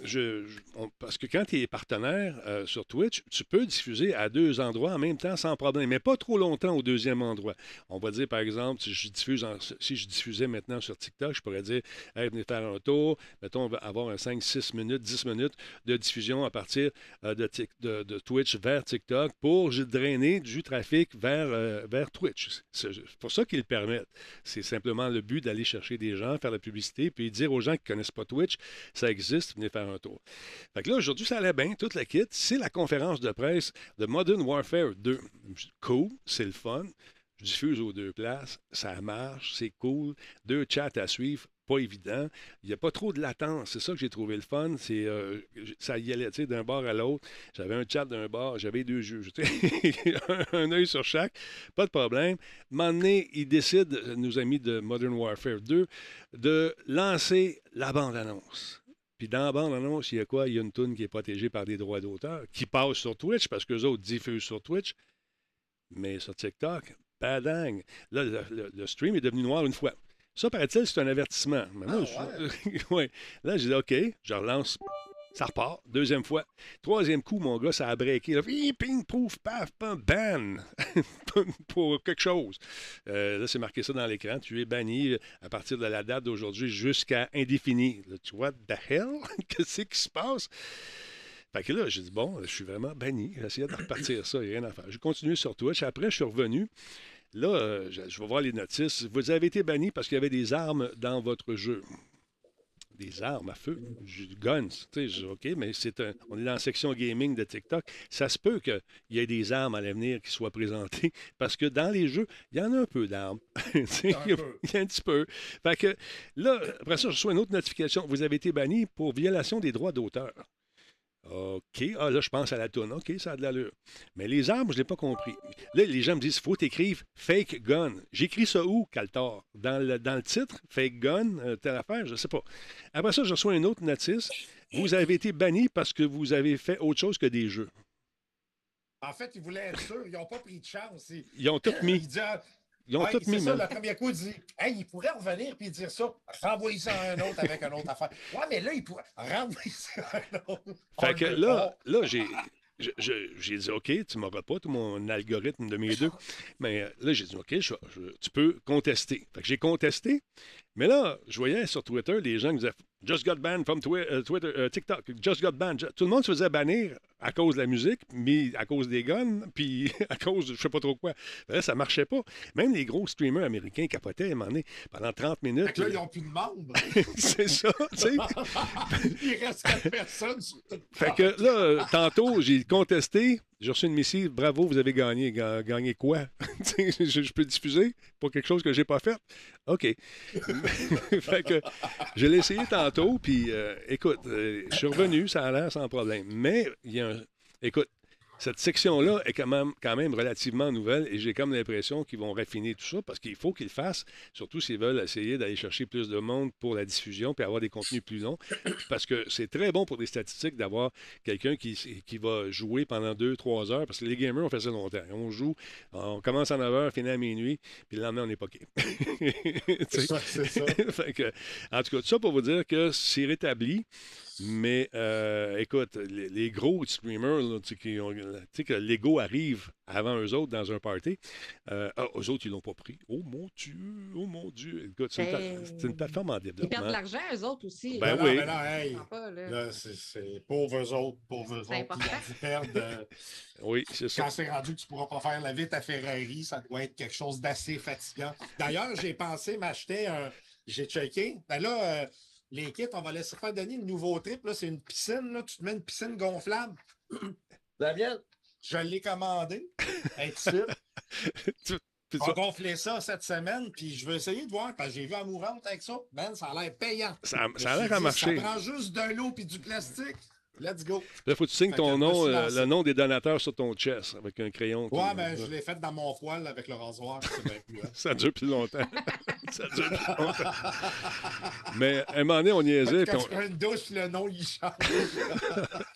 je, je- on- parce que quand tu es partenaire euh, sur Twitch, tu peux diffuser à deux endroits en même temps sans problème, mais pas trop longtemps au deuxième endroit. On va dire, par exemple, si je, diffuse en- si je diffusais maintenant sur TikTok, je pourrais dire, hey, venez faire un tour, mettons, on va avoir un 5, 6 minutes, 10 minutes de diffusion à partir euh, de, de- de Twitch vers TikTok pour drainer du trafic vers, euh, vers Twitch. C'est pour ça qu'ils le permettent. C'est simplement le but d'aller chercher des gens, faire la publicité, puis dire aux gens qui ne connaissent pas Twitch, ça existe, venez faire un tour. Fait que là, aujourd'hui, ça allait bien, toute la kit. C'est la conférence de presse de Modern Warfare 2. Cool, c'est le fun. Je diffuse aux deux places, ça marche, c'est cool. Deux chats à suivre, pas évident. Il n'y a pas trop de latence. C'est ça que j'ai trouvé le fun. C'est euh, ça y allait, d'un bord à l'autre. J'avais un chat d'un bord, j'avais deux juges. un, un œil sur chaque, pas de problème. Donné, ils décident, nos amis de Modern Warfare 2, de lancer la bande-annonce. Puis dans la bande-annonce, il y a quoi? Il y a une tune qui est protégée par des droits d'auteur, qui passe sur Twitch, parce qu'eux autres diffusent sur Twitch. Mais sur TikTok, badang. Là, le stream est devenu noir une fois. Ça, paraît-il, c'est un avertissement. Mais moi,
Ah,
je- ouais. Là, j'ai dit, OK, je relance. Ça repart. Deuxième fois. Troisième coup, mon gars, ça a breaké. Ping, ping, pouf, paf, pam, ban. Pour quelque chose. Euh, là, c'est marqué ça dans l'écran. Tu es banni à partir de la date d'aujourd'hui jusqu'à indéfini. Là, tu vois, the hell? Qu'est-ce qui se passe? Fait que là, j'ai dit, bon, je suis vraiment banni. Essayé de repartir ça, il n'y a rien à faire. J'ai continué sur Twitch. Après, je suis revenu. Là, euh, je, vais voir les notices. Vous avez été banni parce qu'il y avait des armes dans votre jeu. Des armes à feu, guns. Je OK, mais c'est un, on est dans la section gaming de TikTok. Ça se peut qu'il y ait des armes à l'avenir qui soient présentées parce que dans les jeux, il y en a un peu d'armes. Il il y a un petit peu. Fait que là, après ça, je reçois une autre notification. Vous avez été banni pour violation des droits d'auteur. OK. Ah, là, je pense à la toune. OK, ça a de l'allure. Mais les armes, je ne l'ai pas compris. Là, les gens me disent, il faut t'écrire fake gun. J'écris ça où, Caltar? Dans le, dans le titre, fake gun, euh, telle affaire, je ne sais pas. Après ça, je reçois une autre notice. Vous avez été banni parce que vous avez fait autre chose que des jeux.
En fait, ils voulaient être sûrs. Ils n'ont pas pris de chance. Ils,
Ils ont tout mis.
ils disent,
Ils ont
ouais,
tout mis,
ça, premier coup, il dit Hey, il pourrait revenir puis dire ça. Renvoyer ça à un autre avec une autre affaire. Ouais, mais là, il pourrait renvoyer ça à un autre.
Fait que là, là j'ai. J'ai dit, OK, tu m'auras pas tout mon algorithme de mes deux. Mais euh, là, j'ai dit, OK, je- je- tu peux contester. Fait que j'ai contesté. Mais là, je voyais sur Twitter les gens qui disaient Just got banned from Twi- euh, Twitter, euh, TikTok. Just got banned. Tout le monde se faisait bannir à cause de la musique, mais à cause des guns, puis à cause de je sais pas trop quoi. Là, ça marchait pas. Même les gros streamers américains capotaient à un moment donné, pendant 30
Fait
minutes.
que là, ils n'ont plus de membres.
C'est ça, tu sais.
il reste quatre personnes sur
Fait que là, euh, tantôt, j'ai contesté. J'ai reçu une missive. Bravo, vous avez gagné. Ga- Gagné quoi? Je peux diffuser pour quelque chose que j'ai pas fait? OK. fait que je l'ai essayé tantôt, puis euh, écoute, euh, je suis revenu, ça a l'air sans problème. Mais il y a un. Écoute, cette section-là est quand même, quand même relativement nouvelle et j'ai comme l'impression qu'ils vont raffiner tout ça parce qu'il faut qu'ils le fassent, surtout s'ils veulent essayer d'aller chercher plus de monde pour la diffusion puis avoir des contenus plus longs. Parce que c'est très bon pour des statistiques d'avoir quelqu'un qui, qui va jouer pendant deux, trois heures parce que les gamers, on fait ça longtemps. On joue, on commence à 9 heures, finit à minuit, puis le lendemain, on est poqué.
C'est ça, c'est ça.
Fait que, en tout cas, tout ça pour vous dire que c'est rétabli. Mais euh, écoute, les, les gros streamers, là, tu sais, qui ont- tu sais, que l'ego arrive avant eux autres dans un party, euh, ah, eux autres, ils l'ont pas pris. Oh mon Dieu, oh mon Dieu. Écoute, c'est une,
Ben,
c'est une plateforme en
Ils perdent
développement.
de l'argent, eux autres aussi.
Ben
Non, non,
oui.
mais non, hey,
pas, là.
c'est- c'est pauvres autres, pauvres autres.
C'est
Ils perdre. euh,
Oui, c'est ça.
Quand c'est rendu que tu ne pourras pas faire la vite à Ferrari, ça doit être quelque chose d'assez fatigant. D'ailleurs, j'ai pensé m'acheter un. J'ai checké. Ben là, euh, les kits, on va laisser faire donner le nouveau trip. C'est une piscine. Là. Tu te mets une piscine gonflable. Daniel, je l'ai commandé. On gonfler ça cette semaine, puis je vais essayer de voir, parce que j'ai vu à mourante avec ça. Ben, ça a l'air payant.
ça, a l'air à marcher.
Ça prend juste de l'eau puis du plastique. Let's go.
Là, faut que tu signes ton nom, euh, le nom des donateurs sur ton chest avec un crayon.
Ouais, ben, je l'ai fait dans mon poil avec le rasoir. Plus. hein.
Ça dure plus longtemps. ça dure plus longtemps. Mais à un moment donné, on niaisait.
Quand
puis
tu prends une douche, le nom, il change.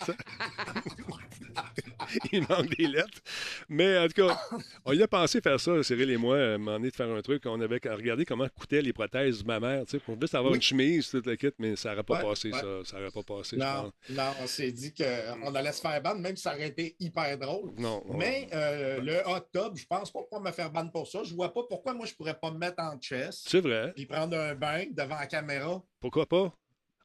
il manque des lettres. Mais en tout cas, on y a pensé faire ça, Cyril et moi, moment donné, de faire un truc. On avait regardé comment coûtaient les prothèses de ma mère, tu sais, pour juste avoir
Oui.
une chemise, toute la kit, mais ça n'aurait pas
Ouais,
passé,
ouais.
ça. Ça n'aurait pas passé, je
Non,
pense.
non, on s'est dit qu'on allait se faire ban, même si ça aurait été hyper drôle.
Non. on-
Mais euh, le hot tub, je pense pas pourquoi me faire ban pour ça. Je vois pas pourquoi moi je pourrais pas me mettre en chest
C'est vrai.
et prendre un bain devant la caméra.
Pourquoi pas?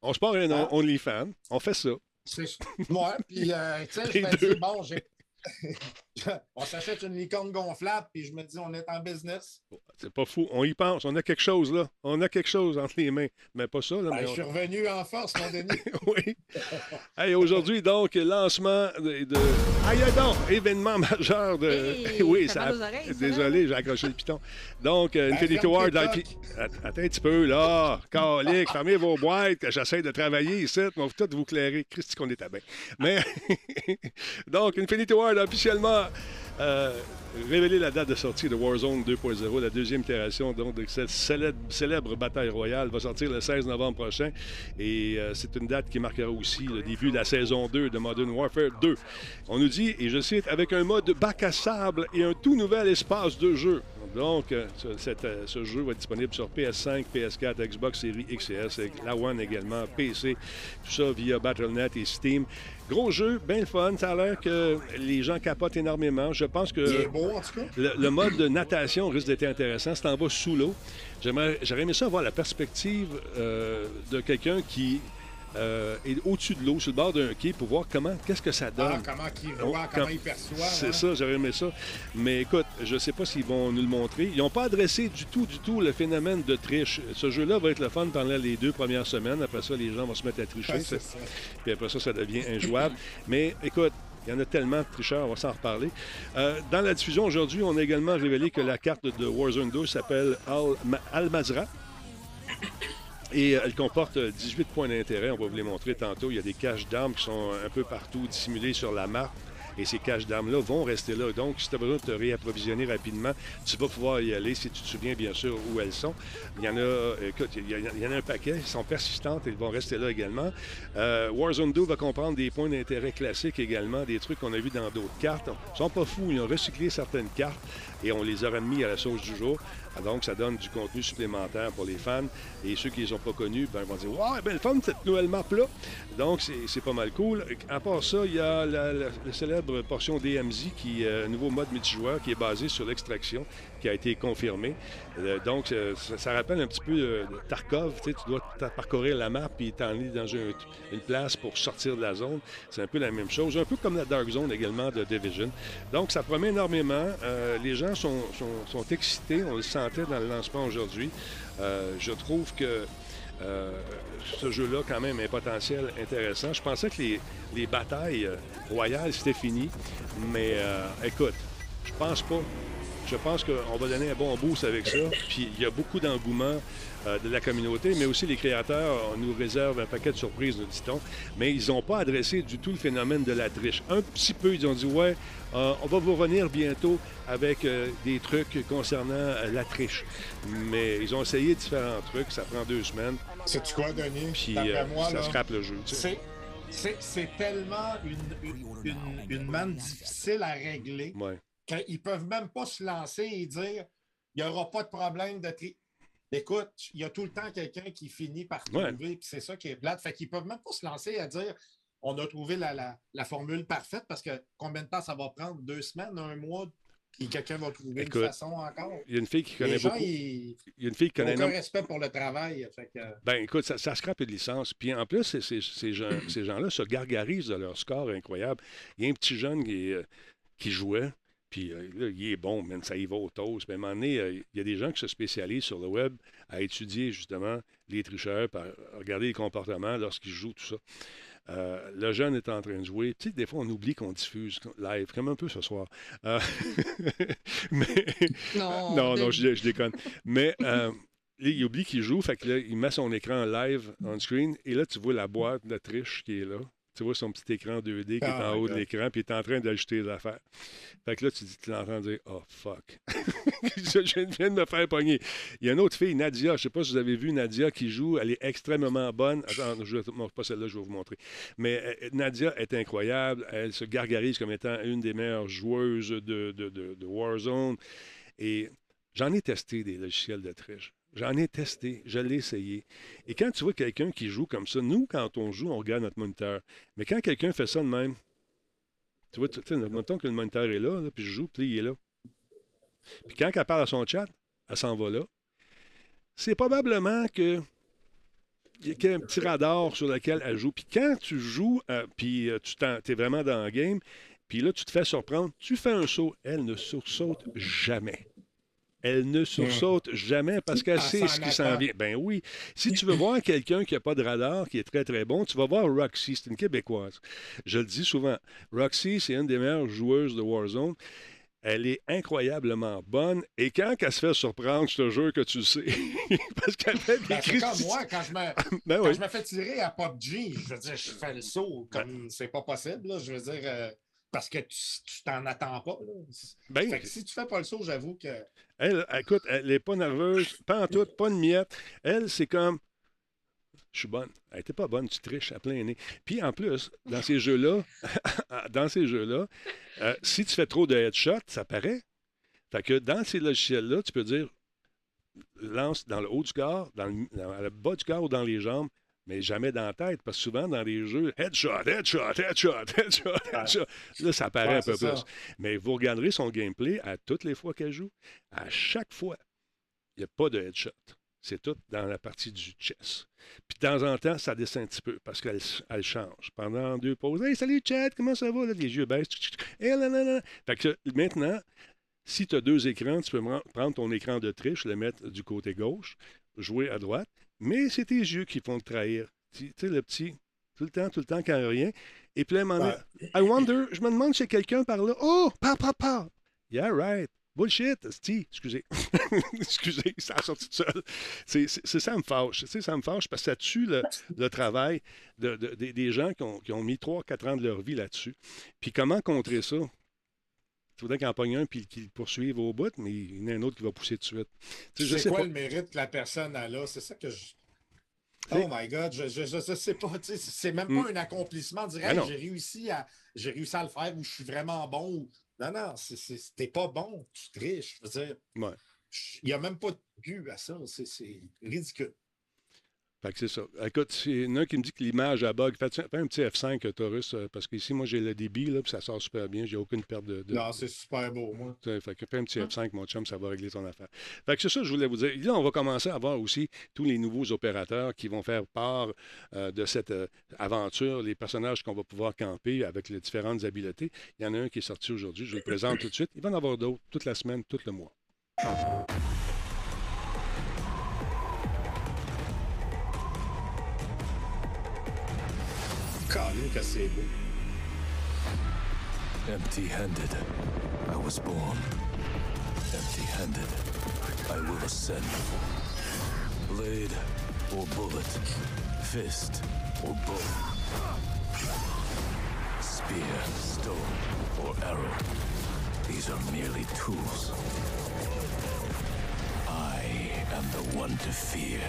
On se part un
Ah.
OnlyFans. On fait ça.
C'est moi, puis euh, tu sais, je me dis, bon, j'ai. on s'achète une licorne gonflable, puis je me dis, on est en business.
C'est pas fou. On y pense. On a quelque chose, là. On a quelque chose entre les mains. Mais pas ça, là.
Ben,
mais
je suis revenu en force, mon Denis.
oui. Hey, aujourd'hui, donc, lancement de. de... Ah, il y a donc, événement majeur de.
Hey,
oui,
ça
ça.
oreilles,
Désolé, j'ai accroché le piton. Donc, euh, Infinity
ferme
Ward Attends un petit peu, là. Calique, fermez vos boîtes, que j'essaie de travailler ici. On va tout vous clairer. Christy, qu'on est à bien. Mais. donc, Infinity Ward officiellement euh, révélé la date de sortie de Warzone 2.0, la deuxième itération de cette célèbre, célèbre, bataille royale, va sortir le 16 novembre prochain. Et euh, c'est une date qui marquera aussi le début de la saison 2 de Modern Warfare 2. On nous dit, et je cite, avec un mode bac à sable et un tout nouvel espace de jeu. Donc, euh, ce, euh, ce, jeu va être disponible sur PS5, PS4, Xbox Series X et S, la One également, PC, tout ça via Battle.net et Steam. Gros jeu, bien fun. Ça a l'air que les gens capotent énormément. Je pense que. Le, mode de natation risque d'être intéressant. C'est en bas sous l'eau. J'aimerais aimé ça avoir la perspective euh, de quelqu'un qui euh, et au-dessus de l'eau, sur le bord d'un quai, pour voir comment, qu'est-ce que ça donne.
Ah, comment il voit, comment il perçoit.
C'est
hein?
ça, j'aurais aimé ça. Mais écoute, je ne sais pas s'ils vont nous le montrer. Ils n'ont pas adressé du tout, du tout le phénomène de triche. Ce jeu-là va être le fun pendant les deux premières semaines. Après ça, les gens vont se mettre à tricher. Puis après ça, ça devient injouable. Mais écoute, il y en a tellement de tricheurs, on va s'en reparler. Euh, dans la diffusion aujourd'hui, on a également révélé que la carte de Warzone 2 s'appelle Al Almazra. Et euh, elle comporte 18 euh, points d'intérêt. On va vous les montrer tantôt. Il y a des caches d'armes qui sont un peu partout dissimulées sur la map. Et ces caches d'armes-là vont rester là. Donc, si tu as besoin de te réapprovisionner rapidement, tu vas pouvoir y aller si tu te souviens bien sûr où elles sont. Il y en a, écoute, il y, en a un paquet. Elles sont persistantes et elles vont rester là également. Euh, Warzone 2 va comprendre des points d'intérêt classiques également, des trucs qu'on a vus dans d'autres cartes. Ils sont pas fous. Ils ont recyclé certaines cartes et on les a remis à la sauce du jour. Donc, ça donne du contenu supplémentaire pour les fans. Et ceux qui ne les ont pas connus ben, vont dire Wow, belle fun cette nouvelle map-là. Donc, c'est pas mal cool. À part ça, il y a la, célèbre portion DMZ, qui est euh, un nouveau mode multijoueur qui est basé sur l'extraction, qui a été confirmé. Euh, donc, euh, ça, rappelle un petit peu de Tarkov. Tu dois parcourir la map et t'enlever dans une, place pour sortir de la zone. C'est un peu la même chose. Un peu comme la Dark Zone également de Division. Donc, ça promet énormément. les gens sont, sont excités. On le sent dans le lancement aujourd'hui. Euh, je trouve que euh, ce jeu-là, quand même, a un potentiel intéressant. Je pensais que les, les batailles euh, royales, c'était fini. Mais écoute, je pense pas. Je pense qu'on va donner un bon boost avec ça. Puis il y a beaucoup d'engouement de la communauté, mais aussi les créateurs nous réservent un paquet de surprises, nous dit-on. Mais ils n'ont pas adressé du tout le phénomène de la triche. Un petit peu, ils ont dit Ouais, euh, on va vous revenir bientôt avec euh, des trucs concernant la triche. Mais ils ont essayé différents trucs, ça prend deux semaines.
C'est-tu quoi, Denis?
Puis moi, ça scrape le jeu.
C'est tellement une, une, manne difficile à régler.
Ouais.
Qu'ils peuvent même pas se lancer et dire il n'y aura pas de problème de triche. Écoute, il y a tout le temps quelqu'un qui finit par trouver, puis c'est ça qui est plate. Fait qu'ils peuvent même pas se lancer à dire on a trouvé la, formule parfaite parce que combien de temps ça va prendre? Deux semaines, un mois? Puis quelqu'un va trouver une façon encore.
Il y a une fille qui connaît beaucoup.
il
y a une fille qui connaît.
Aucun respect pour le travail.
Ben écoute, ça, ça scrape de licence. Puis en plus, ces gens-là se gargarisent de leur score incroyable. Il y a un petit jeune qui, euh, qui jouait. Puis euh, là, il est bon, même ça y va au toast. Mais à un moment donné, euh, il y a des gens qui se spécialisent sur le web à étudier justement les tricheurs, à regarder les comportements lorsqu'ils jouent, tout ça. Euh, le jeune est en train de jouer. Tu sais, des fois, on oublie qu'on diffuse live, comme un peu ce soir. mais...
Non,
non, non, je, déconne. Mais il oublie qu'il joue, fait que là, il met son écran live on screen, et là, tu vois la boîte de triche qui est là. Tu vois son petit écran 2D qui est en ah, haut de l'écran, puis il est en train d'ajouter les affaires. Fait que là, tu, tu l'entends dire Oh fuck. je viens de me faire pogner. Il y a une autre fille, Nadia. Je ne sais pas si vous avez vu Nadia qui joue. Elle est extrêmement bonne. Attends, je ne montre pas celle-là, je vais vous montrer. Mais euh, Nadia est incroyable. Elle se gargarise comme étant une des meilleures joueuses de, de, de Warzone. Et j'en ai testé des logiciels de triche. J'en ai testé, je l'ai. Et quand tu vois quelqu'un qui joue comme ça, nous, quand on joue, on regarde notre moniteur. Mais quand quelqu'un fait ça de même, tu vois, tu mettons que le moniteur est là, puis je joue, puis il est là. Puis quand elle parle à son chat, elle s'en va là. C'est probablement que il y a un petit radar sur lequel elle joue. Puis quand tu joues, euh, puis euh, tu es vraiment dans le game, puis là, tu te fais surprendre, tu fais un saut, elle ne sursaute jamais. Elle ne sursaute jamais parce qu'elle sait ce qui s'en vient. Ben oui. Si tu veux voir quelqu'un qui n'a pas de radar, qui est très, très bon, tu vas voir Roxy. C'est une Québécoise. Je le dis souvent. Roxy, c'est une des meilleures joueuses de Warzone. Elle est incroyablement bonne. Et quand elle se fait surprendre, je te jure que tu le sais. Parce qu'elle fait des
ben, C'est comme moi, quand je, me, ben quand fais tirer à PUBG, je veux dire, je fais le saut comme c'est pas possible. Je veux dire, euh, parce que tu t'en attends pas.
Ben,
fait que si tu fais pas le saut, j'avoue que.
Elle, écoute, elle n'est pas nerveuse, pas en tout, pas de miettes. Elle, c'est comme. Je suis bonne. Elle n'était pas bonne, tu triches à plein nez. Puis en plus, dans ces jeux-là, dans ces jeux-là, euh, si tu fais trop de headshots, ça paraît. Fait que dans ces logiciels-là, tu peux dire lance dans le haut du corps, dans le, dans le bas du corps ou dans les jambes, mais jamais dans la tête, parce que souvent dans les jeux, headshot, headshot, headshot, headshot, headshot. Là, ça paraît un peu plus. Mais vous regarderez son gameplay à toutes les fois qu'elle joue. À chaque fois, il n'y a pas de headshot. C'est tout dans la partie du chess. Puis de temps en temps, ça descend un petit peu parce qu'elle elle change. Pendant deux pauses, Hey, salut chat, comment ça va? Là, les yeux baissent. Et là, là, là. Fait que maintenant, si tu as deux écrans, tu peux prendre ton écran de triche, le mettre du côté gauche, jouer à droite, mais c'est tes yeux qui font te trahir. Tu sais, le petit, tout le temps, tout le temps, quand rien. Et puis là, I wonder, je me demande si c'est quelqu'un par là. Oh, pa, pa, pa. Yeah, right. Bullshit, Steve. Excusez. Excusez, ça a sorti tout seul. C'est, ça me fâche. Ça me fâche parce que ça tue le, travail de, des gens qui ont, qui ont mis 3-4 ans de leur vie là-dessus. Puis comment contrer ça? Il faudrait qu'il en pogne un puis qu'il poursuive au bout, mais il y en a un autre qui va pousser tout de
suite. C'est quoi le mérite que la personne a là? C'est ça que je. Oh my God, je ne sais pas. C'est même pas hmm. un accomplissement direct. Ben j'ai réussi, à, réussi à le faire ou je suis vraiment bon. Non, non, t'es pas bon, tu triches. Je veux dire, il n'y a même pas de but à ça. C'est ridicule.
Fait que c'est ça. Écoute, il y en a un qui me dit que l'image a bug. Fais, un petit F5, Taurus, euh, parce qu'ici, moi, j'ai le débit, là, puis ça sort super bien. J'ai aucune perte de,
Non, c'est super beau, moi.
Fait que fais un petit F5, mon chum, ça va régler ton affaire. Fait que c'est ça que je voulais vous dire. Là, on va commencer à voir aussi tous les nouveaux opérateurs qui vont faire part euh, de cette euh, aventure, les personnages qu'on va pouvoir camper avec les différentes habiletés. Il y en a un qui est sorti aujourd'hui, je vous le présente tout de suite. Il va en avoir d'autres toute la semaine, tout le mois.
Empty-handed, I was born. Empty-handed, I will ascend. Blade or bullet, fist or bow. Spear, stone, or arrow. These are merely tools. I am the one to fear.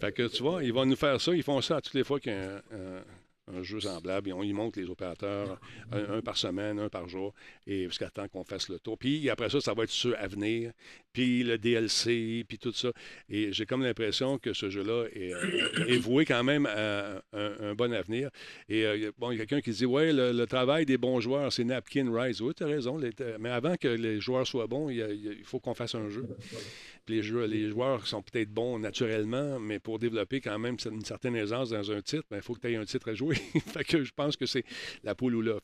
Fait que tu vois, ils vont nous faire ça. Ils font ça à toutes les fois qu'il y a un, jeu semblable. on y monte les opérateurs un, par semaine, un par jour, et jusqu'à temps qu'on fasse le tour. Puis après ça, ça va être ceux à venir, puis le DLC, puis tout ça. Et j'ai comme l'impression que ce jeu-là est, euh, voué quand même à un, bon avenir. Et euh, bon, il y a quelqu'un qui dit Ouais, le, travail des bons joueurs, c'est Napkin Rise. Oui, tu as raison. mais avant que les joueurs soient bons, il, il faut qu'on fasse un jeu. Puis les, les joueurs sont peut-être bons naturellement, mais pour développer quand même une certaine aisance dans un titre, il ben, faut que tu aies un titre à jouer. fait que je pense que c'est la poule ou l'œuf.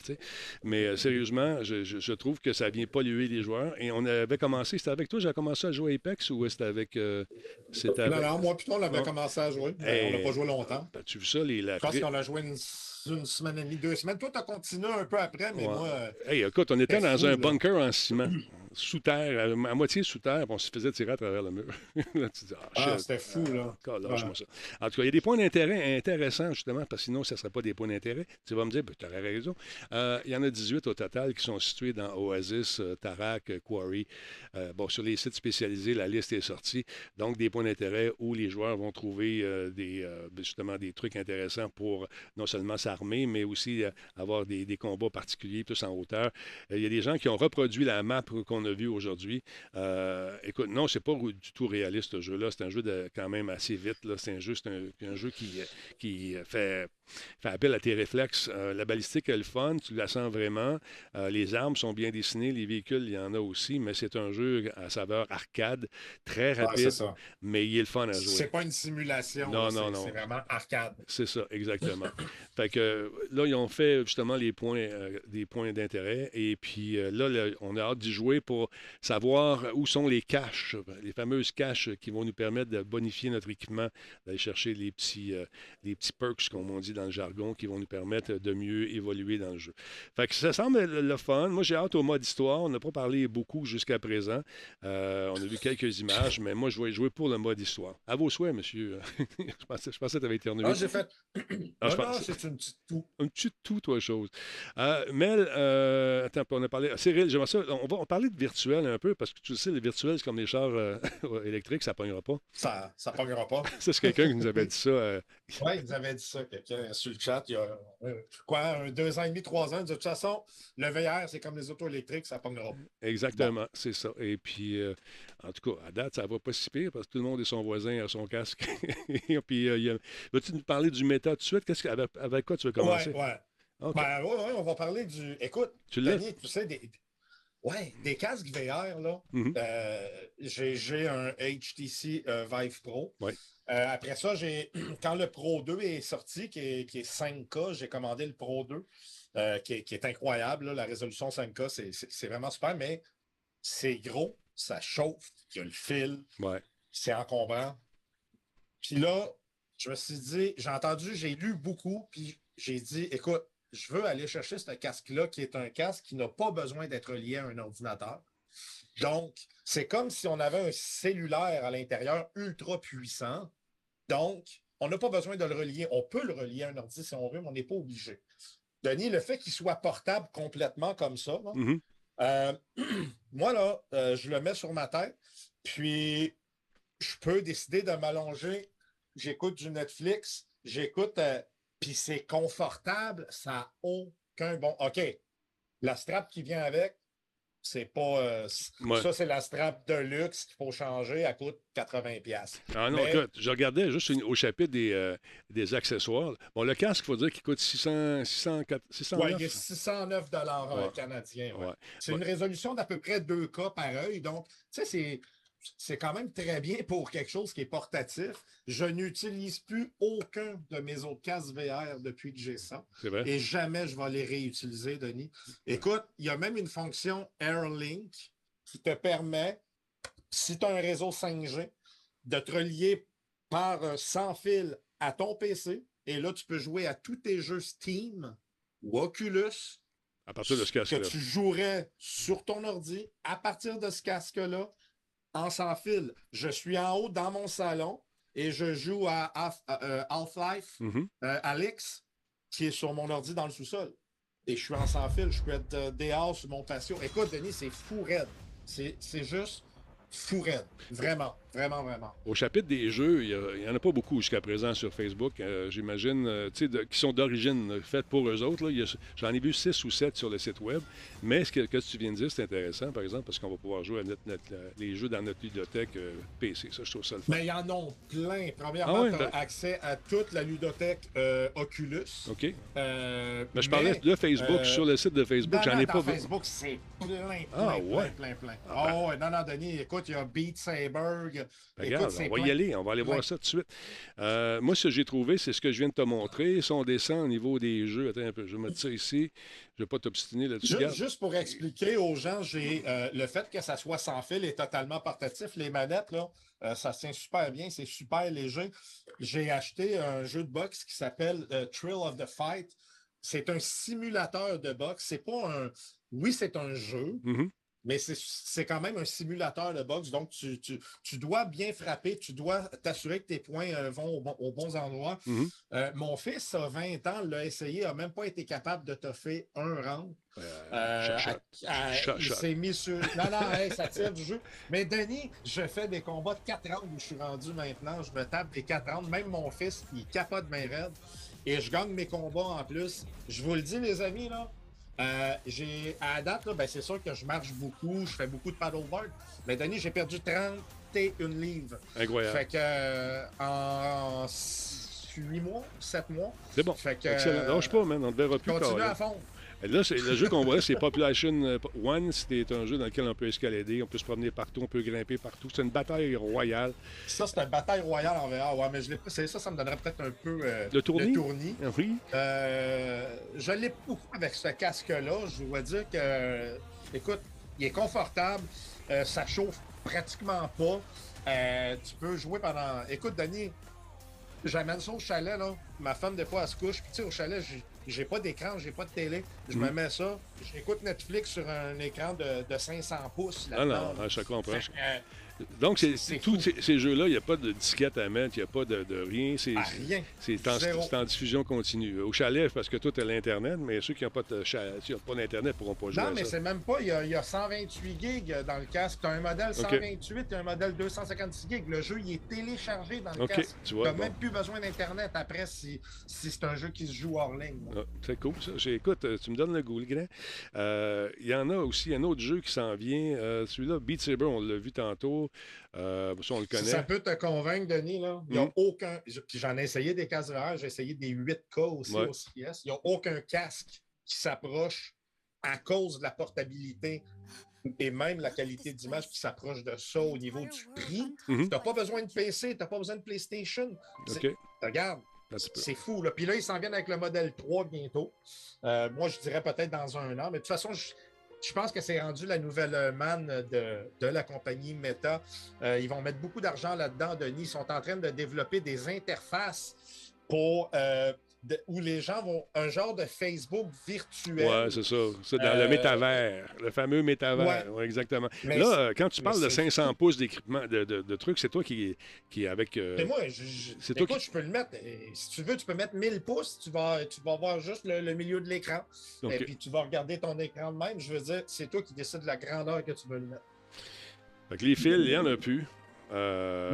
Mais euh, sérieusement, je, trouve que ça vient polluer les joueurs. Et on avait commencé, c'était avec toi, j'ai commencé à jouer Apex ou c'était avec. Euh,
c'était Non, non, moi plutôt, on avait commencé à jouer. on n'a pas joué longtemps.
tu vu ça, les.
Je pense qu'on a joué une semaine et demie, deux semaines. Toi, tu as continué un peu après, mais moi. Euh,
hey, écoute, on était dans un bunker en ciment sous terre, à, moitié sous terre, on se faisait tirer à travers le mur.
ah, ah c'était fou, là.
En tout cas, il y a des points d'intérêt intéressants, justement, parce que sinon, ce ne serait pas des points d'intérêt. Tu vas me dire, ben, tu aurais raison. Euh, il y en a 18 au total qui sont situés dans Oasis, euh, Tarak, euh, Quarry. bon, sur les sites spécialisés, la liste est sortie. Donc, des points d'intérêt où les joueurs vont trouver des, justement des trucs intéressants pour non seulement s'armer, mais aussi avoir des, des, combats particuliers plus en hauteur. Il y a des gens qui ont reproduit la map qu'on a vu aujourd'hui. Euh, écoute, non, c'est pas du tout réaliste ce jeu-là. C'est un jeu de quand même assez vite. C'est un jeu, un, jeu qui, qui fait, fait appel à tes réflexes. Euh, la balistique est le fun, tu la sens vraiment. Euh, les armes sont bien dessinées, les véhicules, il y en a aussi, mais c'est un jeu à saveur arcade, très rapide, mais il est le fun à jouer.
C'est pas une simulation. Non, non, non. C'est vraiment arcade.
C'est ça, exactement. fait que là, ils ont fait justement les points, des points d'intérêt. Et puis là, on a hâte d'y jouer pour pour savoir où sont les caches, les fameuses caches qui vont nous permettre de bonifier notre équipement, d'aller chercher les petits, euh, les petits perks, comme on dit dans le jargon, qui vont nous permettre de mieux évoluer dans le jeu. Fait que ça semble le, fun. Moi, j'ai hâte au mode histoire. On n'a pas parlé beaucoup jusqu'à présent. Euh, on a vu quelques images, mais moi, je vais jouer pour le mode histoire. À vos souhaits, monsieur. je pensais, je pensais que tu avais éternué.
Ah, j'ai fait.
Ah,
Ah, non, c'est une petite toux.
Un petit tout, toi, chose. Euh, Mel, euh, attends, on a parlé. Cyril, j'aimerais ça. On va on parlait virtuel un peu, parce que tu sais, le virtuel, c'est comme les chars euh, électriques, ça ne pognera pas.
Ça ne pognera pas.
C'est quelqu'un qui nous avait dit ça. euh,
Oui, ils avaient dit ça, quelqu'un sur le chat, il y a euh, quoi, un, deux ans et demi, trois ans. De toute façon, le VR, c'est comme les autos électriques, ça ne pognera pas.
exactement, c'est ça. Et puis, euh, en tout cas, à date, ça va pas si pire, parce que tout le monde est son voisin à son casque. Et puis, il a- veux-tu nous parler du méta tout de suite? Que- avec, avec quoi tu veux commencer?
Ouais.
OK.
Ben, ouais, ouais, on va parler du. Écoute,
tu l'as?
Denis, tu sais, des... Ouais, des casques VR, là.
Mhm.
euh, j'ai un HTC euh, Vive Pro.
Ouais.
Euh, après ça, j'ai quand le Pro 2 est sorti, qui est, qui est 5K, j'ai commandé le Pro 2, euh, qui, est, qui est incroyable. là. La résolution 5K, c'est- vraiment super, mais c'est gros, ça chauffe, il y a le fil,
Ouais.
c'est encombrant. Puis là, je me suis dit, j'ai entendu, j'ai lu beaucoup, puis j'ai dit, écoute, je veux aller chercher ce casque-là, qui est un casque qui n'a pas besoin d'être lié à un ordinateur. Donc, c'est comme si on avait un cellulaire à l'intérieur ultra puissant. Donc, on n'a pas besoin de le relier. On peut le relier à un ordi si on veut, mais on n'est pas obligé. Denis, le fait qu'il soit portable complètement comme ça, là,
Mhm.
euh, moi, là, euh, je le mets sur ma tête, puis je peux décider de m'allonger. J'écoute du Netflix, j'écoute, euh, puis c'est confortable, ça n'a aucun bon. OK, la strap qui vient avec, c'est pas. euh,
Ouais.
Ça, c'est la strap de luxe qu'il faut changer, elle coûte 80$. piastres.
Ah non,
Mais-
écoute, je regardais juste une- au chapitre des, euh, des accessoires. Bon, le casque, il faut dire qu'il coûte 600, 600, 609.
Ouais, il est 609 dollars
Ouais.
Ouais. C'est une résolution d'à peu près 2K par œil. Donc, tu sais, c'est. C'est quand même très bien pour quelque chose qui est portatif. Je n'utilise plus aucun de mes autres casques VR depuis que j'ai ça. Et jamais je vais les réutiliser, Denis. Écoute, il y a même une fonction AirLink qui te permet, si tu as un réseau 5G, de te relier par sans fil à ton PC. Et là, tu peux jouer à tous tes jeux Steam ou Oculus
À partir de ce
que
casque-là.
tu jouerais sur ton ordi à partir de ce casque-là en sans fil. Je suis en haut dans mon salon et je joue à euh, Half-Life
Mhm.
euh, Alex, qui est sur mon ordi dans le sous-sol. Et je suis en sans fil, je peux être euh, dehors sur mon patio. Écoute, Denis, c'est fou raide. C'est c'est juste fou raide. Vraiment, vraiment, vraiment.
Au chapitre des jeux, il n'y en a pas beaucoup jusqu'à présent sur Facebook, euh, j'imagine, euh, tu sais, de- qui sont d'origine euh, faite pour eux autres. J'en ai vu 6 ou 7 sur le site web. Mais ce que, que tu viens de dire, c'est intéressant, par exemple, parce qu'on va pouvoir jouer à notre- notre- euh, les jeux dans notre euh, PC. Ça, je trouve ça le fun.
Mais il y en a plein. Premièrement,
Ah ouais,
tu as accès à toute la ludothèque Oculus.
OK? Mais je parlais de Facebook, sur le site de Facebook, j'en ai pas vu.
Facebook, c'est plein, plein,
Ah,
plein,
ouais?
plein, plein.
Ah,
Oh, ouais, non, non, Denis, écoute, il y a Beat Saber.
Ben,
Écoute,
regarde, on va y aller, on va aller voir ça tout de suite. Euh, moi, ce que j'ai trouvé, c'est ce que je viens de te montrer. Si on descend au niveau des jeux, attends un peu, je vais mettre ça ici. Je ne vais pas t'obstiner là-dessus.
Juste pour expliquer aux gens, j'ai euh, le fait que ça soit sans fil et totalement portatif. Les manettes, là, euh, ça tient super bien, c'est super léger. J'ai acheté un jeu de boxe qui s'appelle Thrill of the Fight. C'est un simulateur de boxe. C'est pas un. Oui, c'est un jeu,
Mhm.
Mais c'est- quand même un simulateur de boxe. Donc, tu, tu- tu dois bien frapper, tu dois t'assurer que tes points euh, vont au bon- aux bons endroits.
Mhm.
Euh, mon fils a 20 ans, l'a essayé, n'a même pas été capable de te faire un round.
Euh, shot, shot.
à- à-
Shot,
il s'est mis sur. Non, non, hey, ça tire du jeu. Mais Denis, je fais des combats de 4 rounds où je suis rendu maintenant. Je me tape des 4 rounds. Même mon fils, il capote bien raide. Et je gagne mes combats en plus. Je vous le dis, les amis, là. Euh, j'ai à la date, là, ben, c'est sûr que je marche beaucoup, je fais beaucoup de paddleboard. Mais Denis, j'ai perdu 31 livres.
Incroyable.
Fait que euh, en 8 mois, 7 mois.
C'est bon.
Fait que,
Excellent. Lâche pas, man. On verra plus.
Continue à fond.
Là, c'est- le jeu qu'on voit, c'est Population euh, One. C'est un jeu dans lequel on peut escalader, on peut se promener partout, on peut grimper partout. C'est une bataille royale.
Ça, c'est une bataille royale en VR. Ouais, mais je l'ai Ça, ça me donnerait peut-être un peu euh,
Le tournis?
Le tournis.
Oui.
Euh, je l'ai beaucoup avec ce casque-là. Je dois dire que, écoute, il est confortable, euh, ça chauffe pratiquement pas. Tu peux jouer pendant. Écoute, Denis, j'amène ça au chalet, là. Ma femme, des fois, elle se couche. Puis, tu sais, au chalet, j'ai- j'ai pas d'écran, j'ai pas de télé. Je me
Mm.
mets ça. J'écoute Netflix sur un écran de, de 500 pouces.
Ah non, je comprends.
Fait euh,
Donc, c'est, tous ces, ces jeux-là, il n'y a pas de disquette à mettre, il n'y a pas de, de rien. C'est,
ah, rien.
c'est, en,
Zéro.
c'est en diffusion continue. Au chalet, parce que tu as l'Internet, mais ceux qui n'ont pas, de cha- qui ont pas d'Internet ne pourront pas jouer
Non,
à
mais c'est même pas. Il y, a, il y a 128 gigs dans le casque. Tu as un modèle 128 et un modèle 256 gigs. Le jeu, il est téléchargé dans le casque.
tu
n'as
bon.
même plus besoin d'Internet après si, si c'est un jeu qui se joue hors ligne.
Ah, c'est cool, ça. Écoute, euh, tu me donnes le goût, le grand. Euh, Il y en a aussi un autre jeu qui s'en vient. Euh, celui-là, Beat Saber, on l'a vu tantôt. Euh, ça, on le connaît.
ça peut te convaincre, Denis, là,
Mm.
aucun. j'en ai essayé des casques VR, j'ai essayé des 8K aussi
Ouais.
au CIS. Il n'y a aucun casque qui s'approche à cause de la portabilité et même la qualité d'image qui s'approche de ça au niveau du prix.
Mhm.
Tu n'as pas besoin de PC, tu n'as pas besoin de PlayStation. Regarde, c'est fou. Là. Puis là, ils s'en viennent avec le modèle 3 bientôt. Euh, moi, je dirais peut-être dans un an. Mais de toute façon, je, je pense que c'est rendu la nouvelle manne de, de la compagnie Meta. Euh, ils vont mettre beaucoup d'argent là-dedans, Denis. Ils sont en train de développer des interfaces pour euh, de- où les gens vont. Un genre de Facebook virtuel.
Ouais, c'est ça. C'est dans
Euh,
le métavers, le fameux métavers. Ouais, exactement.
Mais
Là,
c'est-
euh, quand tu parles de
c'est
500 pouces d'équipement, de, de- de trucs, c'est toi qui, qui avec. euh,
Et moi,
c'est toi
écoute,
qui-
je peux le mettre. euh, Si tu veux, tu peux mettre 1000 pouces, tu vas, tu vas voir juste le, le milieu de l'écran.
donc,
Et puis tu vas regarder ton écran de même. Je veux dire, c'est toi qui décides de la grandeur que tu veux le mettre.
fait que les fils, il n'y en a plus. Euh.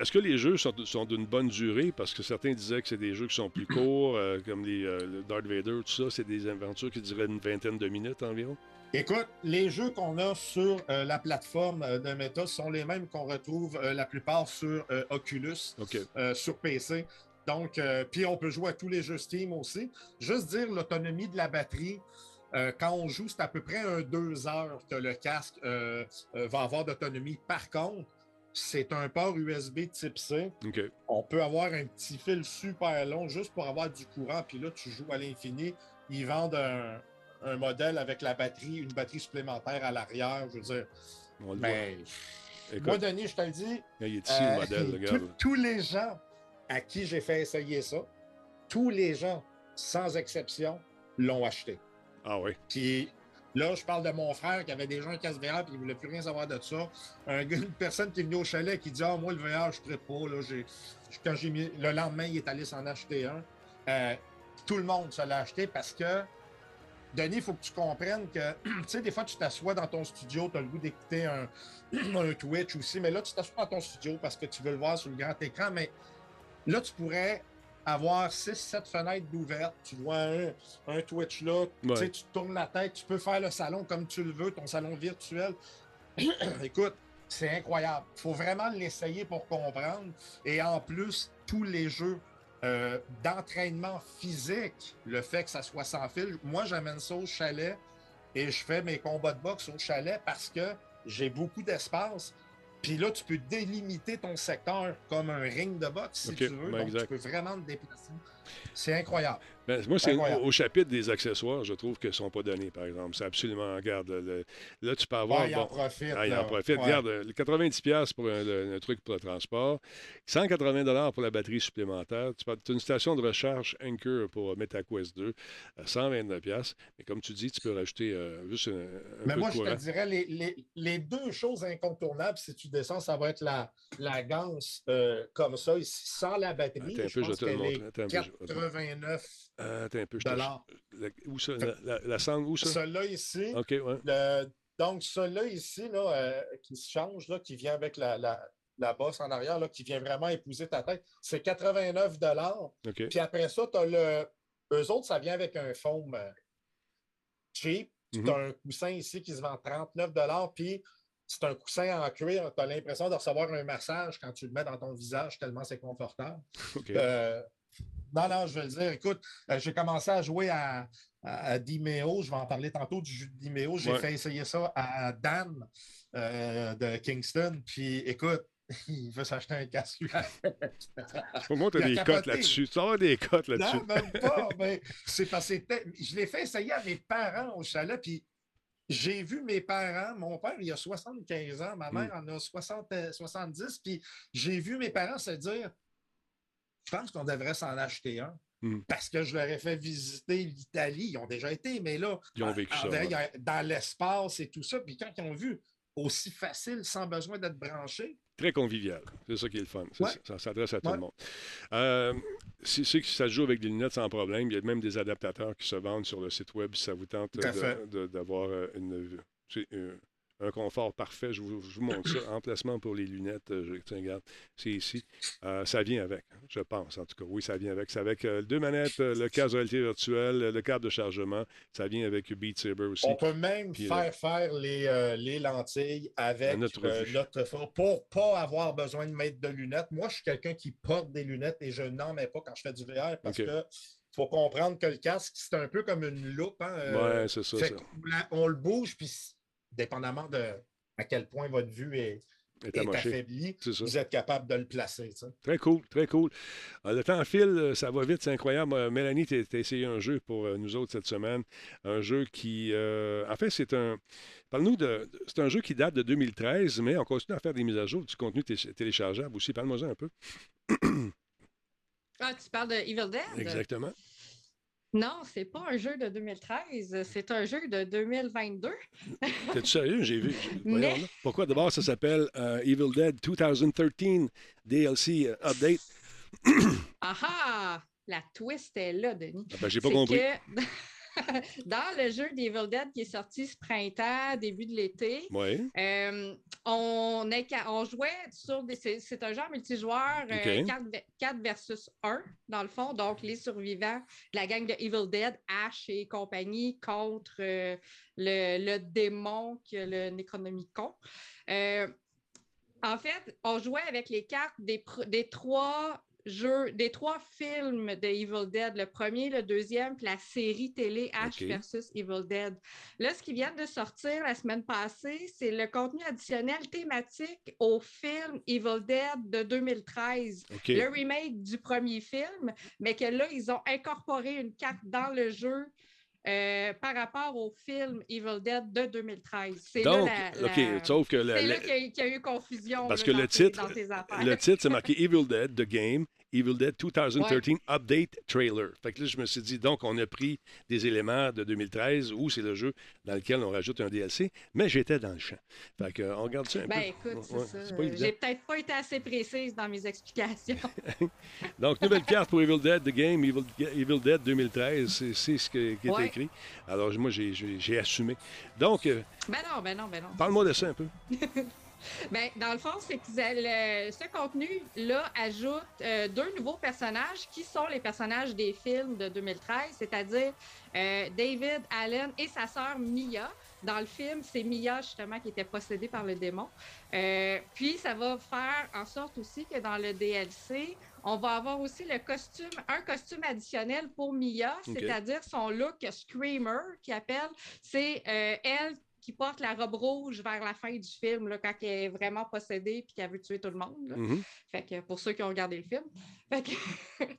Est-ce que les jeux sont, sont d'une bonne durée? Parce que certains disaient que c'est des jeux qui sont plus courts, euh, comme les, euh, le Darth Vader, tout ça. C'est des aventures qui duraient une vingtaine de minutes environ.
Écoute, les jeux qu'on a sur la plateforme de Meta sont les mêmes qu'on retrouve la plupart sur Oculus, sur PC. Donc, puis on peut jouer à tous les jeux Steam aussi. Juste dire l'autonomie de la batterie. euh, quand on joue, c'est à peu près un deux heures que le casque euh, euh, va avoir d'autonomie. Par contre, c'est un port USB type C. On peut avoir un petit fil super long juste pour avoir du courant, puis là, tu joues à l'infini. Ils vendent un, un modèle avec la batterie, une batterie supplémentaire à l'arrière. Je veux dire,
On le
mais
voit.
moi,
Écoute,
Denis, je te le dis,
il est ici
euh,
le modèle,
tous les gens à qui j'ai fait essayer ça, tous les gens, sans exception, l'ont acheté.
Ah oui.
Puis là, je parle de mon frère qui avait déjà un casque VR puis il ne voulait plus rien savoir de ça. Une personne qui est venue au chalet qui dit Ah, moi, le VR, je ne pas. Là, quand j'ai mis. Le lendemain, il est allé s'en acheter un. Euh, tout le monde se l'a acheté parce que. Denis, il faut que tu comprennes que, tu sais, des fois, tu t'assois dans ton studio, tu as le goût d'écouter un, un Twitch aussi, mais là, tu t'assois dans ton studio parce que tu veux le voir sur le grand écran, mais là, tu pourrais avoir 6-7 fenêtres d'ouvertes. Tu vois un, un Twitch là, tu
Ouais.
sais, tu tournes la tête, tu peux faire le salon comme tu le veux, ton salon virtuel. Écoute, c'est incroyable. Il faut vraiment l'essayer pour comprendre. Et en plus, tous les jeux euh, d'entraînement physique, le fait que ça soit sans fil, moi, j'amène ça au chalet et je fais mes combats de boxe au chalet parce que j'ai beaucoup d'espace. Puis là, tu peux délimiter ton secteur comme un ring de boxe si tu veux.
ben
Donc,
exact.
tu peux vraiment te déplacer. C'est incroyable.
Ben, moi, c'est au, au chapitre des accessoires, je trouve qu'ils ne sont pas donnés, par exemple. C'est absolument, regarde, le- là, tu peux avoir.
Ouais, il en profite.
Ah, il en profite.
Ouais.
Regarde, euh, le 90$ pour un, le- un truc pour le transport, 180$ pour la batterie supplémentaire. Tu as une station de recharge Anchor pour MetaQuest 2, euh, 129$. Mais comme tu dis, tu peux rajouter euh, juste un, un
Mais
peu
moi,
de
je te dirais, les, les- les deux choses incontournables, si tu descends, ça va être la, la ganse euh, comme ça, ici, sans la batterie.
Attends
je
peu, je vais
pense
te le
qu'elle
montrer.
est
Attends un peu, je- attends.
89
Euh, attends un peu. je
dollars.
la- où ça? La, la, la sangle, où ça?
Celui-là ici,
OK, ouais.
le- donc celui-là ici, là, euh, qui se change, là, qui vient avec la, la, bosse en arrière, là, qui vient vraiment épouser ta tête, c'est 89 dollars.
OK.
Puis après ça, tu as le. Eux autres, ça vient avec un foam euh, cheap. Tu
Mhm.
as un coussin ici qui se vend 39 puis c'est un coussin en cuir. Tu as l'impression de recevoir un massage quand tu le mets dans ton visage, tellement c'est confortable. Euh, non, non, je vais le dire. Écoute, euh, j'ai commencé à jouer à, à, à Dimeo. Je vais en parler tantôt du jeu de Dimeo. J'ai
Ouais.
fait essayer ça à Dan euh, de Kingston. Puis écoute, il veut s'acheter un casque.
Pour moi, tu as des cotes là-dessus. Tu avoir des cotes là-dessus.
Non, même pas. mais c'est parce que je l'ai fait essayer à mes parents au chalet, puis j'ai vu mes parents, mon père, il a 75 ans, ma
Hmm.
mère en a 60, euh, 70, puis j'ai vu mes parents se dire Je pense qu'on devrait s'en acheter un.
Hmm.
Parce que je leur ai fait visiter l'Italie. Ils ont déjà été, mais là,
Ils ont vécu
en-
ça, ouais.
dans l'espace et tout ça. Puis quand ils ont vu aussi facile, sans besoin d'être branché,
Très convivial. C'est ça qui est le fun.
Ouais.
Ça, ça s'adresse à tout
Ouais.
le monde. Euh, si c'est que ça se joue avec des lunettes sans problème, il y a même des adaptateurs qui se vendent sur le site web si ça vous tente d'avoir euh, une, euh, un confort parfait. Je vous, je vous montre ça. Emplacement pour les lunettes. euh, Je, tiens, regarde, c'est ici. Euh, ça vient avec, hein, je pense en tout cas. Oui, ça vient avec. C'est avec euh, deux manettes, le casque de réalité virtuelle, le câble de chargement. Ça vient avec Beat Saber aussi.
on peut même
Puis,
faire faire les, euh, les lentilles avec
Notre
notre pour pas avoir besoin de mettre de lunettes. Moi, je suis quelqu'un qui porte des lunettes et je n'en mets pas quand je fais du VR parce
OK.
que faut comprendre que le casque, c'est un peu comme une loupe. hein, euh,
ouais, c'est ça.
La- on le bouge, puis dépendamment de à quel point votre vue est,
Est
est
amoché.
affaiblie, vous êtes capable de le placer.
Très cool, très cool. Euh, le temps file, euh, ça va vite, c'est incroyable. Euh, Mélanie, tu as essayé un jeu pour euh, nous autres cette semaine. Un jeu qui. euh, en fait, c'est un. Parle-nous de. C'est un jeu qui date de 2013, mais on continue à faire des mises à jour du contenu té- téléchargeable aussi. Parle-moi un peu.
Ah, tu parles de Evil Dead?
Exactement.
Non, c'est pas un jeu de 2013, c'est un jeu de 2022.
T'es-tu sérieux? J'ai vu.
Mais-.
Pourquoi? D'abord ça s'appelle euh, Evil Dead 2013 DLC euh, Update?
Ah ah! La twist est là, Denis.
Ah ben, j'ai pas compris.
que dans le jeu d'Evil Dead qui est sorti ce printemps, début de l'été, euh, on, est ca- on jouait sur des. C'est un genre multijoueur
OK.
4, versus 1, dans le fond. Donc, les survivants de la gang de Evil Dead, Ash et compagnie, contre euh, le, le démon qui a le Necronomicon. Euh, en fait, on jouait avec les cartes des trois jeux, des trois films de Evil Dead, le premier, le deuxième, puis la série télé Ash
OK.
versus Evil Dead. Là, ce qui vient de sortir la semaine passée, c'est le contenu additionnel thématique au film Evil Dead de 2013,
OK.
le remake du premier film, mais que là, ils ont incorporé une carte dans le jeu. Euh, par rapport au film Evil Dead de 2013. C'est
Donc,
là la-
OK, sauf que la-
c'est là qu'il y, a eu- confusion.
Parce
là,
que
dans
le
tes-
titre-. Le titre, c'est marqué Evil Dead, The Game, Evil Dead 2013 Update Trailer. Fait que là, je me suis dit, donc, on a pris des éléments de 2013 où c'est le jeu dans lequel on rajoute un DLC, mais j'étais dans le champ. Fait que, on regarde ça un
Ben
peu.
écoute,
Ouais,
ça.
c'est.
J'ai peut-être pas été assez précise dans mes explications.
Donc, nouvelle carte pour Evil Dead, The Game, Evil, Evil Dead 2013. C'est ce que- qui est
Ouais.
écrit. Alors, moi, j'ai assumé. Donc, euh,
ben non, ben non, ben non.
parle-moi de ça un peu.
Ben, dans le fond, c'est que le- ce contenu-là ajoute euh, deux nouveaux personnages qui sont les personnages des films de 2013, c'est-à-dire euh, David Allen et sa sœur Mia. Dans le film, c'est Mia justement qui était possédée par le démon. Euh, puis ça va faire en sorte aussi que dans le DLC, on va avoir aussi le costume, un costume additionnel pour Mia, c'est-à-dire son look Screamer qui appelle. C'est euh, elle qui porte la robe rouge vers la fin du film, là, quand elle est vraiment possédée et qu'elle veut tuer tout le monde. là.
Mhm.
Fait que pour ceux qui ont regardé le film. Fait que-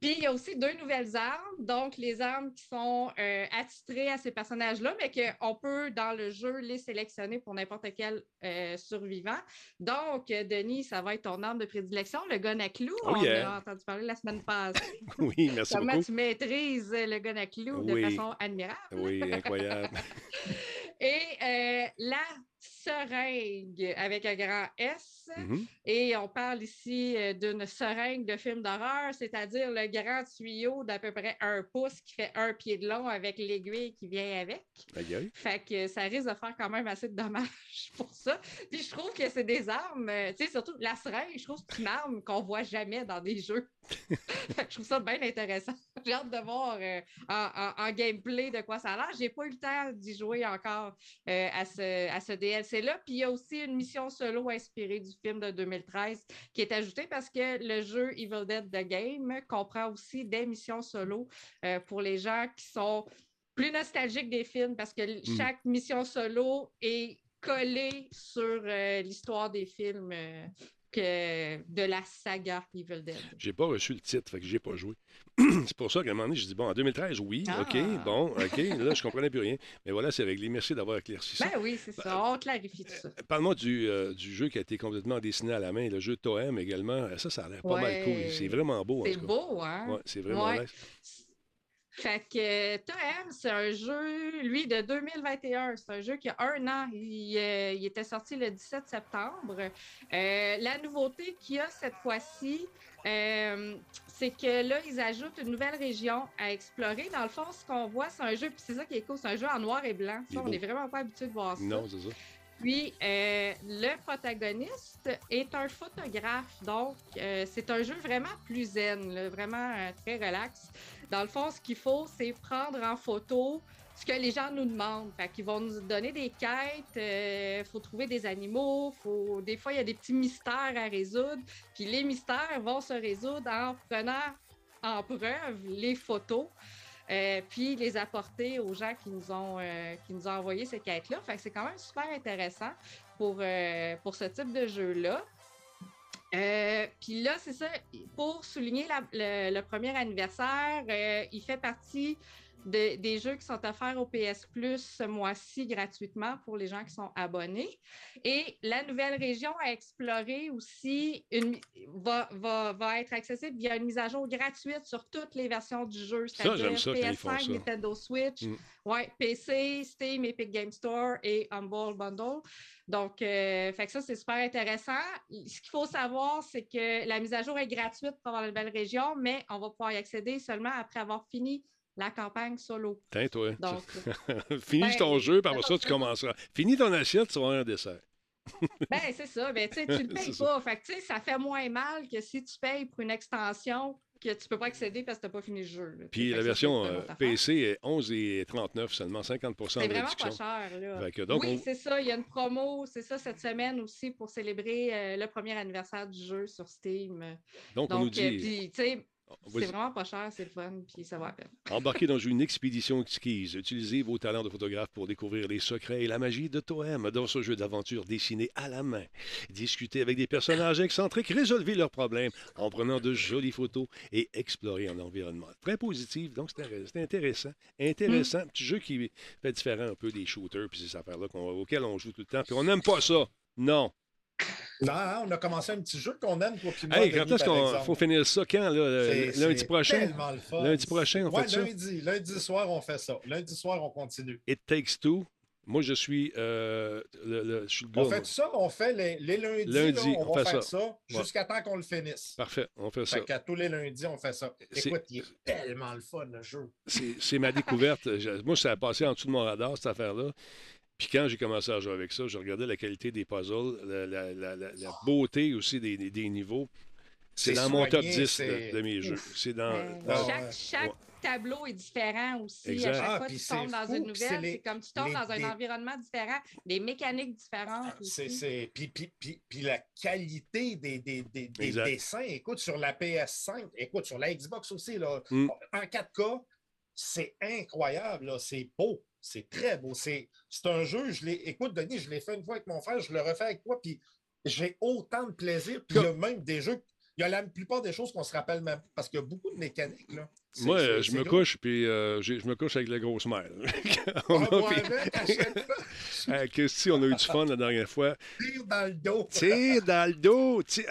Puis il y a aussi deux nouvelles armes, donc les armes qui sont euh, attitrées à ces personnages-là, mais qu'on peut dans le jeu les sélectionner pour n'importe quel euh, survivant. Donc, euh, Denis, ça va être ton arme de prédilection, le gun à clous.
Oh
On
yeah.
a entendu parler la semaine passée.
Oui, merci
Comment
beaucoup.
tu maîtrises le gun à clous
Oui.
de façon admirable.
Oui, incroyable.
Et euh, la seringue avec un grand S.
Mhm.
Et on parle ici euh, d'une seringue de film d'horreur, c'est-à-dire le grand tuyau d'à peu près un pouce qui fait un pied de long avec l'aiguille qui vient avec.
Aïe, aïe.
Fait que ça risque de faire quand même assez de dommages pour ça. Puis je trouve que c'est des armes, euh, tu sais, surtout la seringue, je trouve que c'est une arme qu'on voit jamais dans des jeux. Fait que je trouve ça bien intéressant. J'ai hâte de voir euh, en, en- en gameplay de quoi ça a l'air. J'ai pas eu le temps d'y jouer encore euh, à ce, à ce DLC-là. Puis il y a aussi une mission solo inspirée du film de 2013 qui est ajoutée parce que le jeu Evil Dead The Game comprend aussi des missions solo euh, pour les gens qui sont plus nostalgiques des films parce que
Mm.
chaque mission solo est collée sur euh, l'histoire des films. Euh, de la saga Evil Dead.
J'ai pas reçu le titre, fait que j'ai pas joué. c'est pour ça qu'à un moment donné, j'ai dit, bon, en 2013, oui,
Ah.
OK, bon, OK, là, je comprenais plus rien. Mais voilà, c'est réglé. Merci d'avoir éclairci ça.
Ben oui, c'est ça. On clarifie tout ça.
Parle-moi du, euh, du jeu qui a été complètement dessiné à la main, le jeu Toem également. Ça, ça a l'air pas mal cool. C'est vraiment beau.
C'est beau, hein?
Ouais, c'est vraiment
Ouais.
nice.
Fait que Toem, c'est un jeu, lui, de 2021. C'est un jeu qui a un an. Il, euh, il était sorti le 17 septembre. Euh, la nouveauté qu'il y a cette fois-ci, euh, c'est que là, ils ajoutent une nouvelle région à explorer. Dans le fond, ce qu'on voit, c'est un jeu, puis c'est ça qui est cool, c'est un jeu en noir et blanc. Ça, on n'est vraiment pas habitué de voir ça.
Non, c'est ça.
Puis, euh, le protagoniste est un photographe. Donc, euh, c'est un jeu vraiment plus zen, là, vraiment euh, très relax. Dans le fond, ce qu'il faut, c'est prendre en photo ce que les gens nous demandent. Fait qu'ils vont nous donner des quêtes, il faut trouver des animaux, faut... des fois, il y a des petits mystères à résoudre. Puis les mystères vont se résoudre en prenant en preuve les photos. Euh, puis les apporter aux gens qui nous ont, euh, envoyé ces quêtes-là. Fait c'est quand même super intéressant pour, euh, pour ce type de jeu-là. Euh, puis là, c'est ça, pour souligner la- le, premier anniversaire, euh, il fait partie de- des jeux qui sont offerts au PS Plus ce mois-ci gratuitement pour les gens qui sont abonnés. Et la nouvelle région à explorer aussi une- va, va, va être accessible via une mise à jour gratuite sur toutes les versions du jeu.
Ça, j'aime
c'est-à-dire
ça quand ils font
PS5,
ça.
Nintendo Switch,
Mm.
ouais, PC, Steam, Epic Game Store et Humble Bundle. Donc, euh, fait que ça, c'est super intéressant. Ce qu'il faut savoir, c'est que la mise à jour est gratuite pour avoir la nouvelle région, mais on va pouvoir y accéder seulement après avoir fini la campagne solo.
Tiens, toi.
Donc,
Finis
Ben,
ton jeu,
c'est
ça, tu
ça.
commenceras. Finis ton assiette, tu vas avoir un dessert.
ben, c'est ça. Ben, tu tu le payes
ça.
pas. Fait que, tu sais, ça fait moins mal que si tu payes pour une extension que tu peux pas accéder parce que tu n'as pas fini le jeu. là.
Puis
Fait
la
ça,
version euh. PC est 11,39 seulement, 50% de
C'est vraiment pas cher, là.
Fait que donc,
oui,
on-
c'est ça. Il y a une promo, c'est ça, cette semaine aussi pour célébrer euh, le premier anniversaire du jeu sur Steam.
donc, on nous
Donc, euh,
dit,
puis, tu sais,
vas-y.
C'est vraiment pas cher, c'est le fun, puis ça va à peine.
embarquez dans une expédition exquise. Utilisez vos talents de photographe pour découvrir les secrets et la magie de Toem dans ce jeu d'aventure dessiné à la main. Discutez avec des personnages excentriques, résolvez leurs problèmes en prenant de jolies photos et explorez un environnement très positif. Donc, c'est intér- c'est intéressant. Intéressant. Petit jeu qui fait différent un peu des shooters puis ces affaires-là auxquelles on joue tout le temps. Puis on n'aime pas ça. Non.
Non, on a commencé un petit jeu qu'on aime, toi, puis moi,
Hey,
Denis,
quand est-ce
par
qu'on
exemple.
faut finir ça? Quand? Là, lundi prochain?
tellement le fun.
Lundi prochain, on
Ouais,
fait ça?
lundi. Lundi soir, on fait ça. Lundi soir, on continue.
It Takes Two. Moi, je suis, euh, le, le- je suis le gars.
On fait ça, on fait les, les lundis.
Lundi,
là, on,
on
va
fait
faire
ça.
ça, jusqu'à temps qu'on le finisse.
Parfait, on fait ça.
Fait qu'à tous les lundis, on fait ça.
C'est-
Écoute, il est tellement le fun, le jeu.
C'est ma découverte. Moi, ça a passé en dessous de mon radar, cette affaire-là. Puis quand j'ai commencé à jouer avec ça, je regardais la qualité des puzzles, la, la- la- la- la beauté aussi des, des- des niveaux. C'est dans mon top
soigné,
10
c'est-
de, de mes jeux. C'est dans. Dans-
chaque chaque
Ouais.
tableau est différent aussi.
Exact.
À chaque
Ah,
fois que tu tombes dans
fou,
une nouvelle, c'est comme tu tombes
les-
dans un
les-
environnement différent, des mécaniques différentes.
C'est,
aussi.
c'est... Puis, puis, puis, puis la qualité des, des, des, dessins, écoute, sur la PS5, écoute, sur la Xbox aussi, là,
Mm.
en 4K, c'est incroyable, là, c'est beau, c'est très beau. C'est, un jeu, je l'ai, écoute, Denis, je l'ai fait une fois avec mon frère, je le refais avec toi, puis j'ai autant de plaisir. Puis il y a même des jeux, il y a la plupart des choses qu'on se rappelle même, parce qu'il y a beaucoup de mécaniques, là.
Moi, euh, je me
gros.
couche, puis euh, je me couche avec la grosse mère.
Ah,
on a, puis-
à
Christy, on a eu du fun la dernière fois.
tire dans le dos.
Tire dans le dos. tire-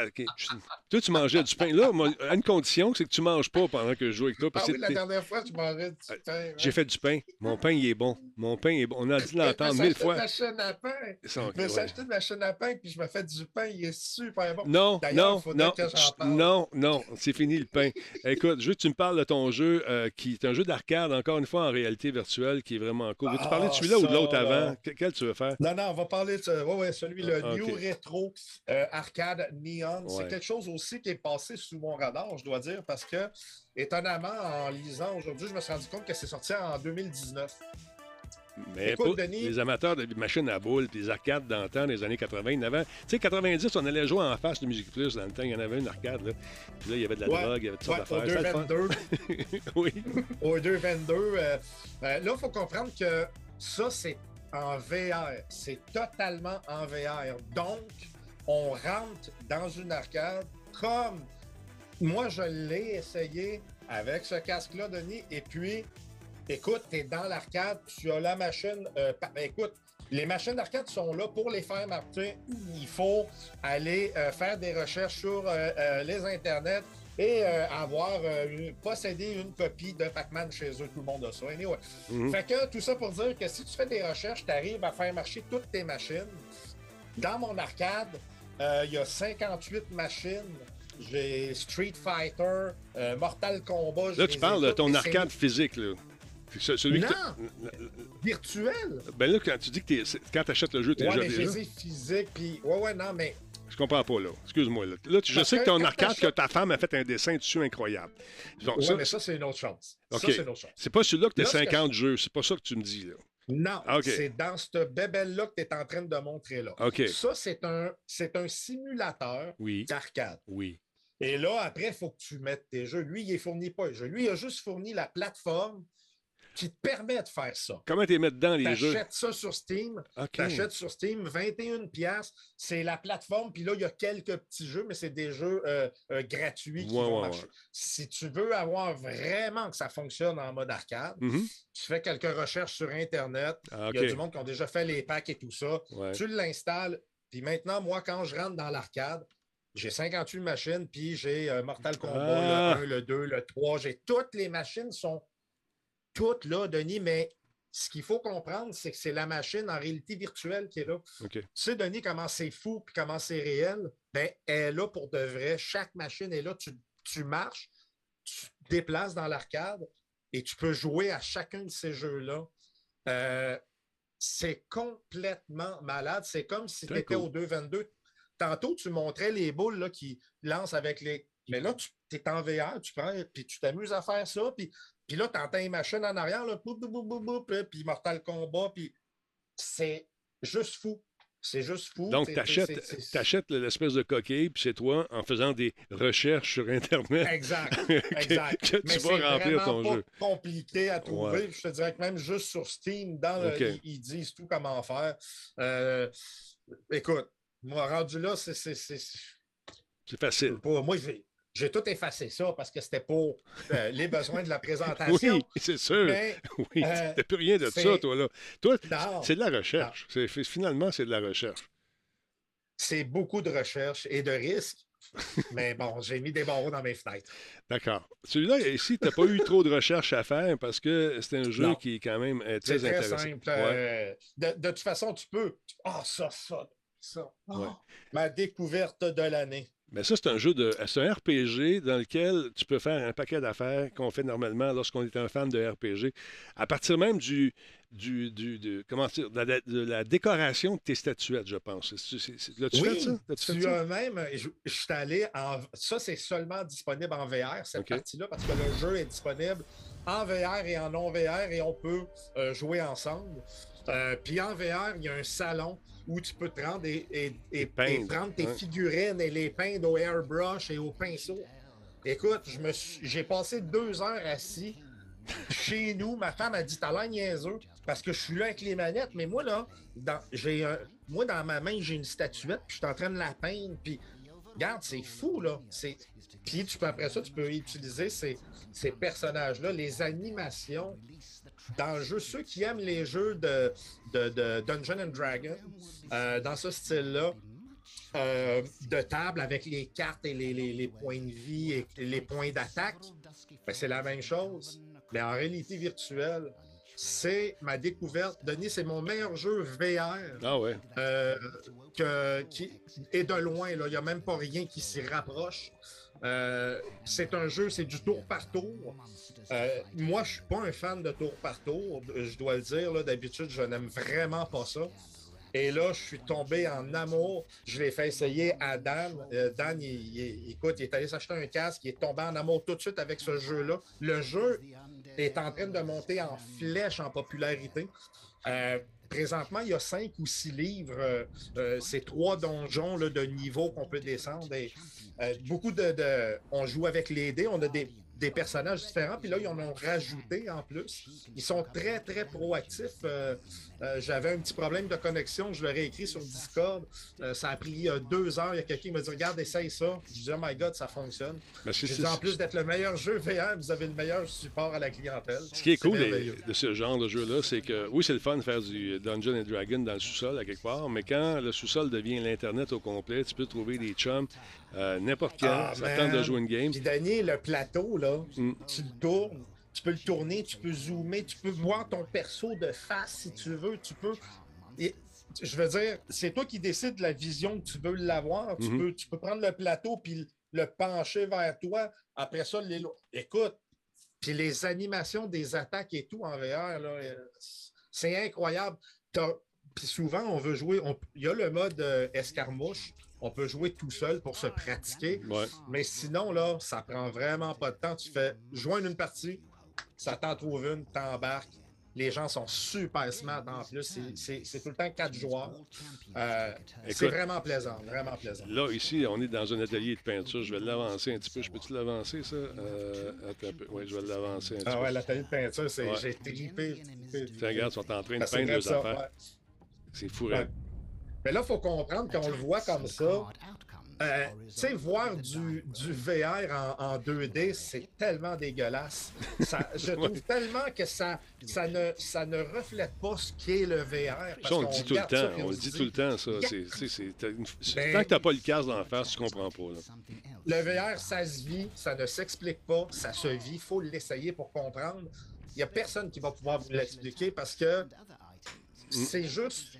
Toi, tu mangeais du pain. Là, moi, à une condition, c'est que tu manges pas pendant que je joue avec toi.
Ah
Parce
oui, la dernière fois, je mangeais du pain.
j'ai fait du pain. Mon pain, il est bon. Mon pain, est bon. On a dit l'entendre mille fois.
à pain. Je me suis
ouais.
acheté une machine à pain puis je me fais du pain. Il est super bon.
Non, non, non,
que j'en
chut,
parle.
non, non, c'est fini le pain. Écoute, je veux que tu me parles de ton jeu, euh, qui est un jeu d'arcade, encore une fois en réalité virtuelle, qui est vraiment cool. Veux-tu
Ah,
parler de celui-là ou de l'autre avant? Que- Quel tu veux faire?
Non, non, on va parler de ouais, ouais, celui, le
Ah,
New. Retro euh, Arcade Neon.
Ouais.
C'est quelque chose aussi qui est passé sous mon radar, je dois dire, parce que, étonnamment, en lisant aujourd'hui, je me suis rendu compte que c'est sorti en 2019.
Mais
Écoute,
pour
Denis-
les amateurs de machines à boules, puis des arcades d'antan des années 80, il y en avait. Tu sais, 90, on allait jouer en face de Musique Plus dans le temps. Il y en avait une arcade, là. Puis là, il y avait de la
Ouais,
drogue, il y avait toutes
Ouais,
sortes
au
d'affaires. Fun.
222.
oui.
au 222. euh, euh, là, il faut comprendre que ça, c'est en VR. C'est totalement en VR. Donc, on rentre dans une arcade comme moi, je l'ai essayé avec ce casque-là, Denis, et puis, écoute, tu es dans l'arcade, tu as la machine. euh, pa- écoute, les machines d'arcade sont là pour les faire marcher. Il faut aller euh, faire des recherches sur euh, les internets et avoir une- posséder une copie de Pac-Man chez eux. Tout le monde a ça. Anyway.
Mhm.
Fait que tout ça pour dire que si tu fais des recherches, tu arrives à faire marcher toutes tes machines. Dans mon arcade, il y a 58 machines. J'ai Street Fighter, Mortal Kombat.
Là, tu parles de ton arcade physique, là. Ce- Celui
Non! Virtuel.
Ben là, quand tu dis que t'es- c'est- quand tu achètes le jeu, tu
Ouais,
déjà déjà.
les ai physiques, puis... Ouais, ouais, non, mais...
Je comprends pas, là. Excuse-moi. Là, Là, tu- je sais que
que
ton arcade, que
t'achètes-
ta femme a fait un dessin dessus incroyable. Donc,
Ouais,
ça,
mais ça, c'est une autre chose.
OK.
Ça, c'est une autre chose.
c'est pas celui-là que
Là, ce que
50 jeux. C'est pas ça que tu me dis, là.
Non,
Ah,
c'est dans cette bébelle-là que tu es en train de montrer là. Ça, c'est un, c'est un simulateur
Oui.
d'arcade.
Oui.
Et là, après, il faut que tu mettes tes jeux. Lui, il ne fournit pas les jeux. Lui, il a juste fourni la plateforme qui te permet de faire ça.
Comment t'es mettre dedans, les
Tu
jeux?
achètes ça sur Steam.
OK.
Tu achètes sur Steam 21 pièces. C'est la plateforme. Puis là, il y a quelques petits jeux, mais c'est des jeux euh, euh, gratuits qui
Ouais,
vont
ouais,
marcher.
ouais.
Si tu veux avoir vraiment que ça fonctionne en mode arcade,
Mhm.
tu fais quelques recherches sur Internet.
Ah,
Il y a du monde qui ont déjà fait les packs et tout ça. Tu l'installes. Puis maintenant, moi, quand je rentre dans l'arcade, j'ai 58 machines, puis j'ai euh, Mortal Kombat,
Ah.
le 1, le 2, le 3. J'ai toutes les machines sont toutes là, Denis, mais ce qu'il faut comprendre, c'est que c'est la machine en réalité virtuelle qui est là. Tu sais, Denis, comment c'est fou puis comment c'est réel? Ben, elle est là pour de vrai. Chaque machine est là. Tu, tu marches, tu te déplaces dans l'arcade et tu peux jouer à chacun de ces jeux-là. Euh, c'est complètement malade. C'est comme si tu étais
cool.
au 2-22. Tantôt, tu montrais les boules là, qui lancent avec les. Mais là, tu es en VR, tu prends, puis tu t'amuses à faire ça, puis, puis là, tu entends une machine en arrière, là, boum, boum, boum, boum, boum, puis- Mortal Kombat, puis c'est juste fou. C'est juste fou.
Donc,
C'est-
t'achètes,
c'est- c'est-
t'achètes l'espèce de coquille, puis c'est toi, en faisant des recherches sur Internet,
Exact.
que,
Exact.
que tu
Mais
vas
c'est
remplir ton
pas
jeu.
compliqué à trouver.
Ouais.
Je te dirais que même juste sur Steam, dans le-
OK.
ils, disent tout comment faire. Euh, écoute, moi, rendu là, c'est. c'est- c'est- c'est-
C'est facile.
pour- moi, j'ai, j'ai tout effacé ça parce que c'était pour euh, les besoins de la présentation.
Oui, c'est sûr.
Mais
Oui,
euh,
t'as plus rien de ça, toi, là. Toi, c'est de la recherche. Finalement, c'est de la recherche.
c'est beaucoup de recherche et de risques. Mais bon, j'ai mis des barreaux dans mes fenêtres.
D'accord. Celui-là, ici, tu n'as pas eu trop de recherches à faire parce que c'est un jeu
Non.
qui est quand même très
très
intéressant.
simple.
Ouais.
euh, de, de toute façon, tu peux. Ah, ça, ça, ça. Ah,
Ouais.
Ma découverte de l'année.
Mais ça, c'est un jeu de. C'est un RPG dans lequel tu peux faire un paquet d'affaires qu'on fait normalement lorsqu'on est un fan de RPG. À partir même du. du, du comment dire, de la, de la décoration de tes statuettes, je pense. L'as-tu
oui,
fait ça?
Tu
ça?
as même. Je, je suis allé en. Ça, c'est seulement disponible en VR, cette partie-là, parce que le jeu est disponible en VR et en non-VR et on peut euh, jouer ensemble. Euh, Puis en VR, il y a un salon où tu peux te rendre et, et- et- et
peindre,
prendre tes
ouais.
figurines et les peindre au airbrush et au pinceau. Écoute, je me suis- j'ai passé deux heures assis chez nous. Ma femme a dit T'as l'air niaiseux parce que je suis là avec les manettes, mais moi, là, dans, j'ai moi, dans ma main, j'ai une statuette, puis je suis en train de la peindre, puis regarde, c'est fou, là. C'est... Puis tu peux, après ça, tu peux utiliser ces, ces personnages-là, les animations dans le jeu. Ceux qui aiment les jeux de, de, de Dungeon and Dragon, euh, dans ce style-là, euh, de table avec les cartes et les, les- les points de vie et les points d'attaque, ben, c'est la même chose. Mais en réalité virtuelle, c'est ma découverte. Denis, c'est mon meilleur jeu VR
Ah ouais.
euh, que, qui est de loin. là. Il n'y a même pas rien qui s'y rapproche. Euh, c'est un jeu, c'est du tour par tour. Euh, moi, je suis pas un fan de tour par tour, je dois le dire. D'habitude, je n'aime vraiment pas ça. Et là, je suis tombé en amour. Je l'ai fait essayer à Dan. Euh, Dan, il, écoute, il est allé s'acheter un casque. Il est tombé en amour tout de suite avec ce jeu-là. Le jeu est en train de monter en flèche en popularité. Présentement, il y a cinq ou six livres. euh, euh, c'est trois donjons de niveau qu'on peut descendre. Et, euh, beaucoup de, de- On joue avec les dés. On a des, des personnages différents. Puis là, ils en ont rajouté en plus. Ils sont très, très proactifs. Euh, euh, J'avais un petit problème de connexion. Je leur ai écrit sur Discord. Euh, ça a pris deux heures. Il y a quelqu'un qui m'a dit Regarde, essaye ça. Je dis Oh my god, ça fonctionne.
Ben, c'est-
J'ai dit, en plus d'être le meilleur jeu VR, vous avez le meilleur support à la clientèle.
Ce qui est cool de ce genre de jeu-là, c'est que oui, c'est le fun de faire du Dungeon and Dragon dans le sous-sol à quelque part, mais quand le sous-sol devient l'Internet au complet, tu peux trouver des chums euh, n'importe quand.
Ah,
ça tente de jouer une game.
Puis Danny, le plateau, là,
Mm.
tu le tournes, tu peux le tourner, tu peux zoomer, tu peux voir ton perso de face si tu veux, tu peux. Et, je veux dire, c'est toi qui décides de la vision que tu veux l'avoir. Tu,
Mhm.
peux, tu peux prendre le plateau puis le pencher vers toi. Après ça, les... écoute, puis les animations des attaques et tout en VR, euh, c'est incroyable. Puis souvent, on veut jouer. on- Il y a le mode euh, escarmouche. On peut jouer tout seul pour se pratiquer.
Ouais.
Mais sinon, là, ça prend vraiment pas de temps. Tu fais joindre une partie, ça t'en trouve une, t'embarques. Les gens sont super smart en plus. C'est- tout le temps quatre joueurs. Euh, c'est vraiment plaisant, vraiment plaisant.
Là, ici, on est dans un atelier de peinture. Je vais l'avancer un petit peu. Je peux-tu l'avancer, ça? Euh, attends un peu. Oui, je vais l'avancer un petit
Ah
peu.
ouais, l'atelier de peinture, c'est
Ouais.
j'ai trippé.
regarde, ils sont en train de peindre leurs affaires.
ouais.
C'est fou,
Ouais.
hein?
Mais là, il faut comprendre qu'on le voit comme ça. Euh, tu sais, voir du, du VR en, en 2D, c'est tellement dégueulasse. Ça, je trouve tellement que ça, ça, ne, ça ne reflète pas ce qu'est le VR. parce
Ça, on le dit tout le temps. On le dit tout le temps, ça. C'est- c'est- c'est- t'as une-
Ben-
Tant que t'as pas le casque dans la face, tu comprends pas. là.
Le VR, ça se vit, ça ne s'explique pas, ça se vit. Il faut l'essayer pour comprendre. Il n'y a personne qui va pouvoir vous l'expliquer parce que c'est juste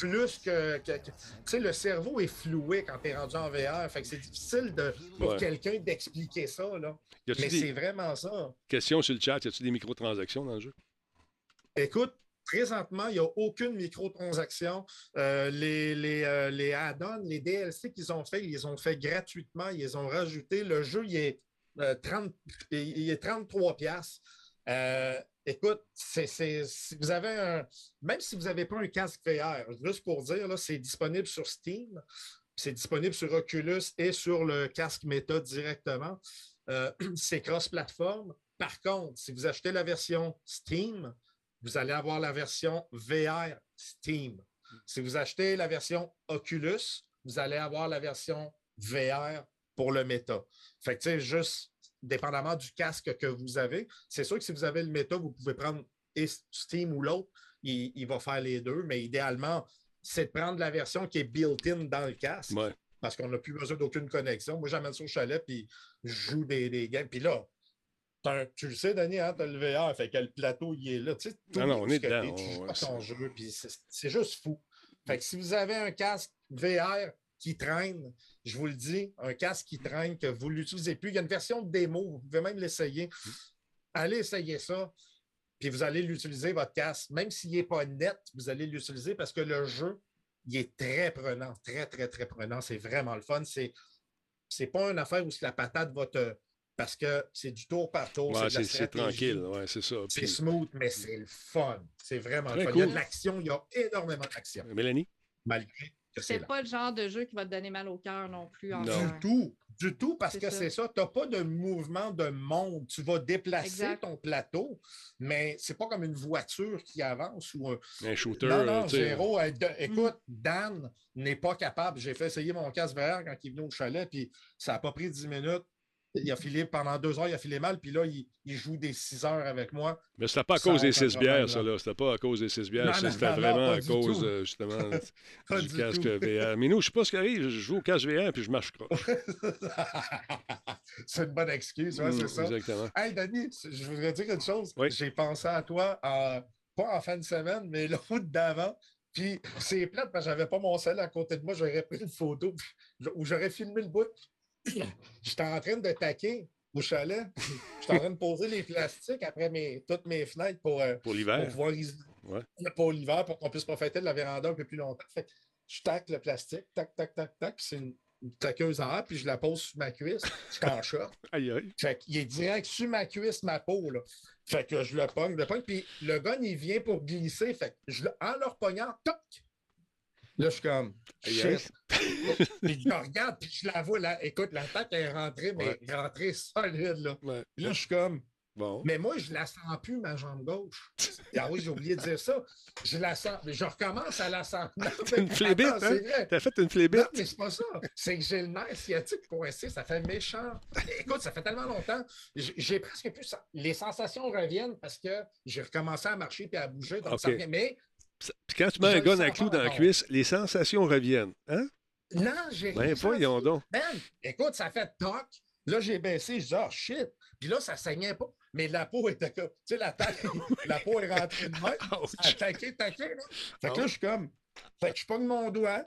plus que. que- que- tu sais, le cerveau est floué quand tu es rendu en VR. Fait que c'est difficile de, pour
Ouais.
quelqu'un d'expliquer ça. Là. Mais
des
c'est vraiment ça.
questions sur le chat? Y a-tu des microtransactions dans le jeu?
Écoute, présentement, il n'y a aucune microtransaction. Euh, les les, euh, les add-ons, les DLC qu'ils ont fait, ils les ont fait gratuitement. Ils les ont rajoutés. Le jeu, il est, euh, 30, il est 33 piastres. Écoute, si vous avez un. Même si vous n'avez pas un casque VR, juste pour dire, c'est disponible sur Steam, c'est disponible sur Oculus et sur le casque Meta directement. Euh, c'est cross-platform. Par contre, si vous achetez la version Steam, vous allez avoir la version VR Steam. Si vous achetez la version Oculus, vous allez avoir la version VR pour le Meta. Fait que, tu sais, juste dépendamment du casque que vous avez, c'est sûr que si vous avez le Meta, vous pouvez prendre Steam ou l'autre, il, il va faire les deux, mais idéalement, c'est de prendre la version qui est built-in dans le casque
Ouais.
parce qu'on n'a plus besoin d'aucune connexion. Moi, j'amène ça au chalet, puis je joue des, des games. Puis là, tu le sais, Denis, hein, tu as le VR, fait que le plateau, il est là. Tu sais, tout
Ah non, on est dedans,
tu
on-
joues
ouais,
à ton jeu, puis c'est, c'est juste fou. Fait que si vous avez un casque VR qui traîne, je vous le dis, un casque qui traîne, que vous ne l'utilisez plus, il y a une version de démo, vous pouvez même l'essayer. Allez essayer ça, puis vous allez l'utiliser, votre casque. Même s'il n'est pas net, vous allez l'utiliser parce que le jeu, il est très prenant, très, très, très prenant. C'est vraiment le fun. C'est, c'est pas une affaire où la patate va te. Parce que c'est du tour par tour.
Ouais,
c'est,
tranquille. Ouais, c'est ça.
C'est smooth, mais c'est le fun. C'est vraiment le fun. Il y a de l'action, il y a énormément d'action,
Mélanie?
malgré c'est
pas le genre de jeu qui va te donner mal au cœur non plus. En
Non.
Du tout, du tout, parce que c'est ça. Tu n'as pas de mouvement de monde. Tu vas déplacer
Exact.
ton plateau, mais c'est pas comme une voiture qui avance ou un,
Un shooter.
Non,
euh,
non. Géraud, euh, de- écoute, Dan n'est pas capable. J'ai fait essayer mon casque VR quand il est venu au chalet, puis ça n'a pas pris 10 minutes. Il a filé pendant deux heures, il a filé mal, puis là, il, il joue des 6 heures avec moi.
Mais c'était pas à cause des six bières, ça,
là.
C'était pas à cause des six bières. C'était vraiment à cause, euh, justement, du
du
casque. VR. Mais nous, je sais pas ce qui arrive. Je joue au casque VR puis je marche croche.
c'est une bonne excuse, ouais, c'est ça.
Exactement.
Hey, Denis, je voudrais dire quelque chose.
Oui.
J'ai pensé à toi, en- pas en fin de semaine, mais l'autre d'avant. Puis c'est plate parce que j'avais pas mon sel à côté de moi. J'aurais pris une photo ou j'aurais filmé le bout. J'étais en train de taquer au chalet. J'étais en train de poser les plastiques après mes, toutes mes fenêtres pour, euh,
Pour
pour
l'hiver.
pouvoir is-
Ouais.
pour l'hiver, pour qu'on puisse profiter de la véranda un peu plus longtemps. Fait que je tac le plastique, tac, tac, tac, tac, puis c'est une, une taqueuse à air, puis je la pose sur ma cuisse. Je suis en short.
Aïe, aïe.
Fait qu'il est direct sur ma cuisse, ma peau. Là. Fait que je le pogne, le pogne, puis le gun, il vient pour glisser. Fait que je, le- en le repognant, toc! Là, je suis comme,
Yes.
puis je la regarde, puis je la vois, là. Écoute, la tête est rentrée, mais
Ouais.
rentrée solide, là.
Ouais.
Puis là, je suis comme,
Bon.
mais moi, je la sens plus, ma jambe gauche. Ah oui, j'ai oublié de dire ça. Je la sens, mais je recommence à la sentir.
T'as une flébite,
Attends,
hein? T'as fait une
Non,
flébite?
mais c'est pas ça. C'est que j'ai le nerf sciatique coincé. Ça fait méchant. Écoute, ça fait tellement longtemps. J'ai presque plus. Les sensations reviennent parce que j'ai recommencé à marcher puis à bouger. Donc ça. Mais
Puis quand tu mets
Je
un gun à clou dans la cuisse, les sensations reviennent. Hein?
non, j'ai
Ben, voyons donc.
Ben, écoute, ça fait toc. Là, j'ai baissé. Je dis, oh shit. Puis là, ça saignait pas. Mais la peau était comme. Tu sais, la tête, la peau est rentrée de même. Ça. Là. Fait que là, je suis comme. Fait que je pogne mon doigt.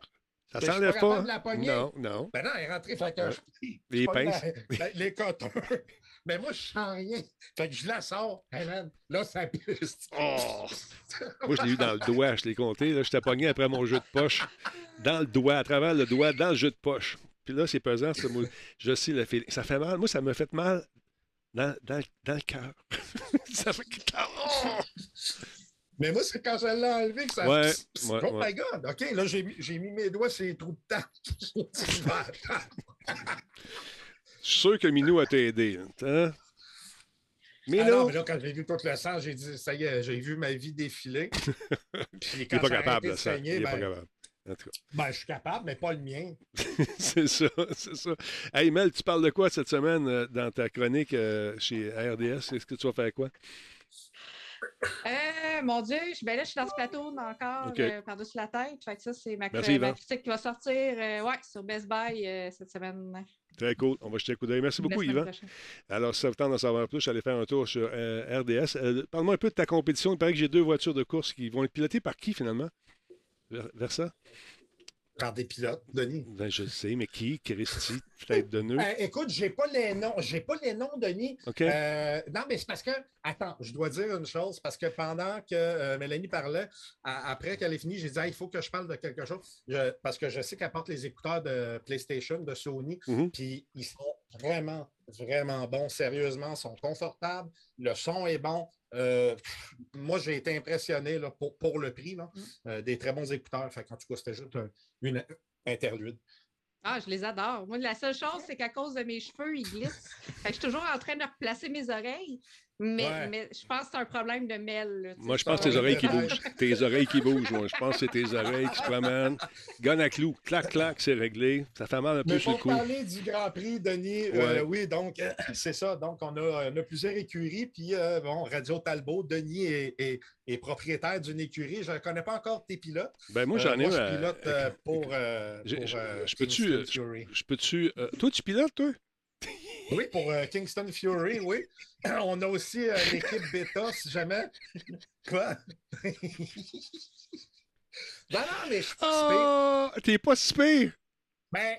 Ça s'enlève
pas de la.
Non, non.
Ben non, elle est rentrée. Fait que
Ouais.
je-
Les pinces.
la- la- les cotons. Mais moi, je sens rien. Fait que je la sors. Hey, man, là, ça pisse.
Oh! Moi, je l'ai eu dans le doigt, je l'ai compté. Là, j'étais pogné après mon jeu de poche. Dans le doigt, à travers le doigt, dans le jeu de poche. Puis là, c'est pesant. Je sais le feeling. Ça fait mal. Moi, ça me fait mal dans, dans, dans le cœur. ça fait que- Oh!
Mais moi, c'est quand je l'ai enlevé que ça.
Ouais, ouais,
oh
ouais.
my God. OK, là, j'ai mis, mes doigts sur les trous de. Je
suis sûr que Minou a t'aidé. Hein? Mais
Ah non,
non,
mais là, quand j'ai vu tout le sang, j'ai dit, ça y est, j'ai vu ma vie défiler. Puis
il
quand
n'est pas capable,
de
ça.
saigner,
Il n'est pas
ben,
capable. En tout cas,
ben, je suis capable, mais pas le mien.
c'est ça, c'est ça. Hey Mel, tu parles de quoi cette semaine euh, dans ta chronique euh, chez RDS? Est-ce que tu vas faire quoi?
Euh, mon Dieu, je- ben là, je suis dans ce plateau encore euh, par-dessus la tête. Fait que ça, c'est ma,
Merci,
ma
Yvan.
critique qui va sortir euh, ouais, sur Best Buy euh, cette semaine.
Très cool. On va jeter un coup d'œil. Merci beaucoup, Yvan.
prochaine.
Alors, si ça vous tente d'en savoir plus, allez faire un tour sur euh, RDS. Euh, Parle-moi un peu de ta compétition. Il paraît que j'ai deux voitures de course qui vont être pilotées par qui, finalement? Vers, vers ça?
Par des pilotes, Denis.
Ben, je sais, mais qui? Christy, tête de nœud?
Euh, écoute, j'ai pas les noms. J'ai pas les noms, Denis. Euh, non, mais c'est parce que, attends, je dois dire une chose, parce que pendant que euh, Mélanie parlait, à- après qu'elle ait fini, j'ai dit, Ah, il faut que je parle de quelque chose, Je- parce que je sais qu'elle porte les écouteurs de PlayStation, de Sony,
Mhm.
puis ils sont vraiment, vraiment bons, sérieusement, sont confortables, le son est bon. Euh, pff, moi, j'ai été impressionné là, pour, pour le prix, là, euh, des très bons écouteurs. Fait en tout cas, c'était juste un- une interlude.
Ah, je les adore. Moi, la seule chose, c'est qu'à cause de mes cheveux, ils glissent. Fait que je suis toujours en train de replacer mes oreilles. Mais,
Ouais.
mais je pense que c'est un problème de mêle.
Moi, je pense que tes oreilles qui bougent. Tes oreilles qui bougent, moi. Je pense que c'est tes oreilles qui se promènent. Gun à clou, clac, clac, c'est réglé. Ça fait mal un peu
Mais
sur le
pour
coup.
parler du Grand Prix, Denis, euh, oui, donc euh, c'est ça. Donc, on a, on a plusieurs écuries. Puis, euh, bon, Radio Talbot, Denis est, est- est propriétaire d'une écurie. Je ne connais pas encore tes pilotes.
Ben, moi, j'en ai un.
pilote pour.
je- peux-tu. Je peux-tu. toi, tu pilotes, toi?
Oui, pour euh, Kingston Fury, oui. On a aussi euh, l'équipe bêta, si jamais. Quoi? non, non, mais je suis pas si pire.
Ah, t'es pas si pire.
Ben,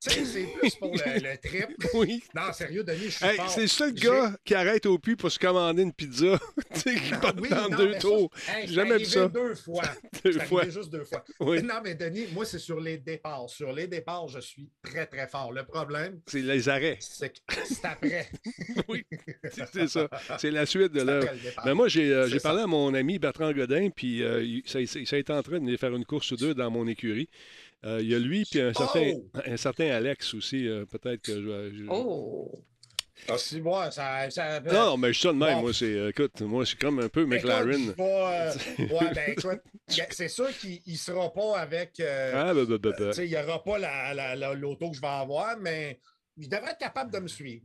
tu sais, c'est plus pour le, le trip.
Oui.
Non, sérieux, Denis, je suis
Hey,
fort.
c'est le seul gars qui arrête au puits pour se commander une pizza. tu sais, qui
Non,
part
oui,
dans
non,
deux
mais
tours.
Hey,
J'ai jamais vu ça.
deux fois.
Deux fois.
juste deux fois.
Oui.
Non, mais Denis, moi, c'est sur les départs. Sur les départs, je suis très, très fort. Le problème,
C'est les arrêts.
c'est après.
Oui, c'est ça. C'est la suite de
départ.
Ben moi, j'ai euh,
ça.
parlé à mon ami Bertrand Godin, puis euh, ça- ça a été en train de faire une course ou deux dans mon écurie. Euh, il y a lui, puis un certain,
Oh!
un certain Alex aussi, euh, peut-être que je vais. je-
Oh!
Ah, si, moi, ça. ça
Non, mais je suis ça de même,
Bon.
moi, c'est. euh, écoute, moi, je suis comme un peu McLaren.
vais, euh, ouais, ben, écoute, ben, c'est sûr qu'il ne sera pas avec. euh,
Ah, bah, bah, bah, bah.
tu sais, il n'y aura pas la- la- la- l'auto que je vais avoir, mais il devrait être capable de me suivre.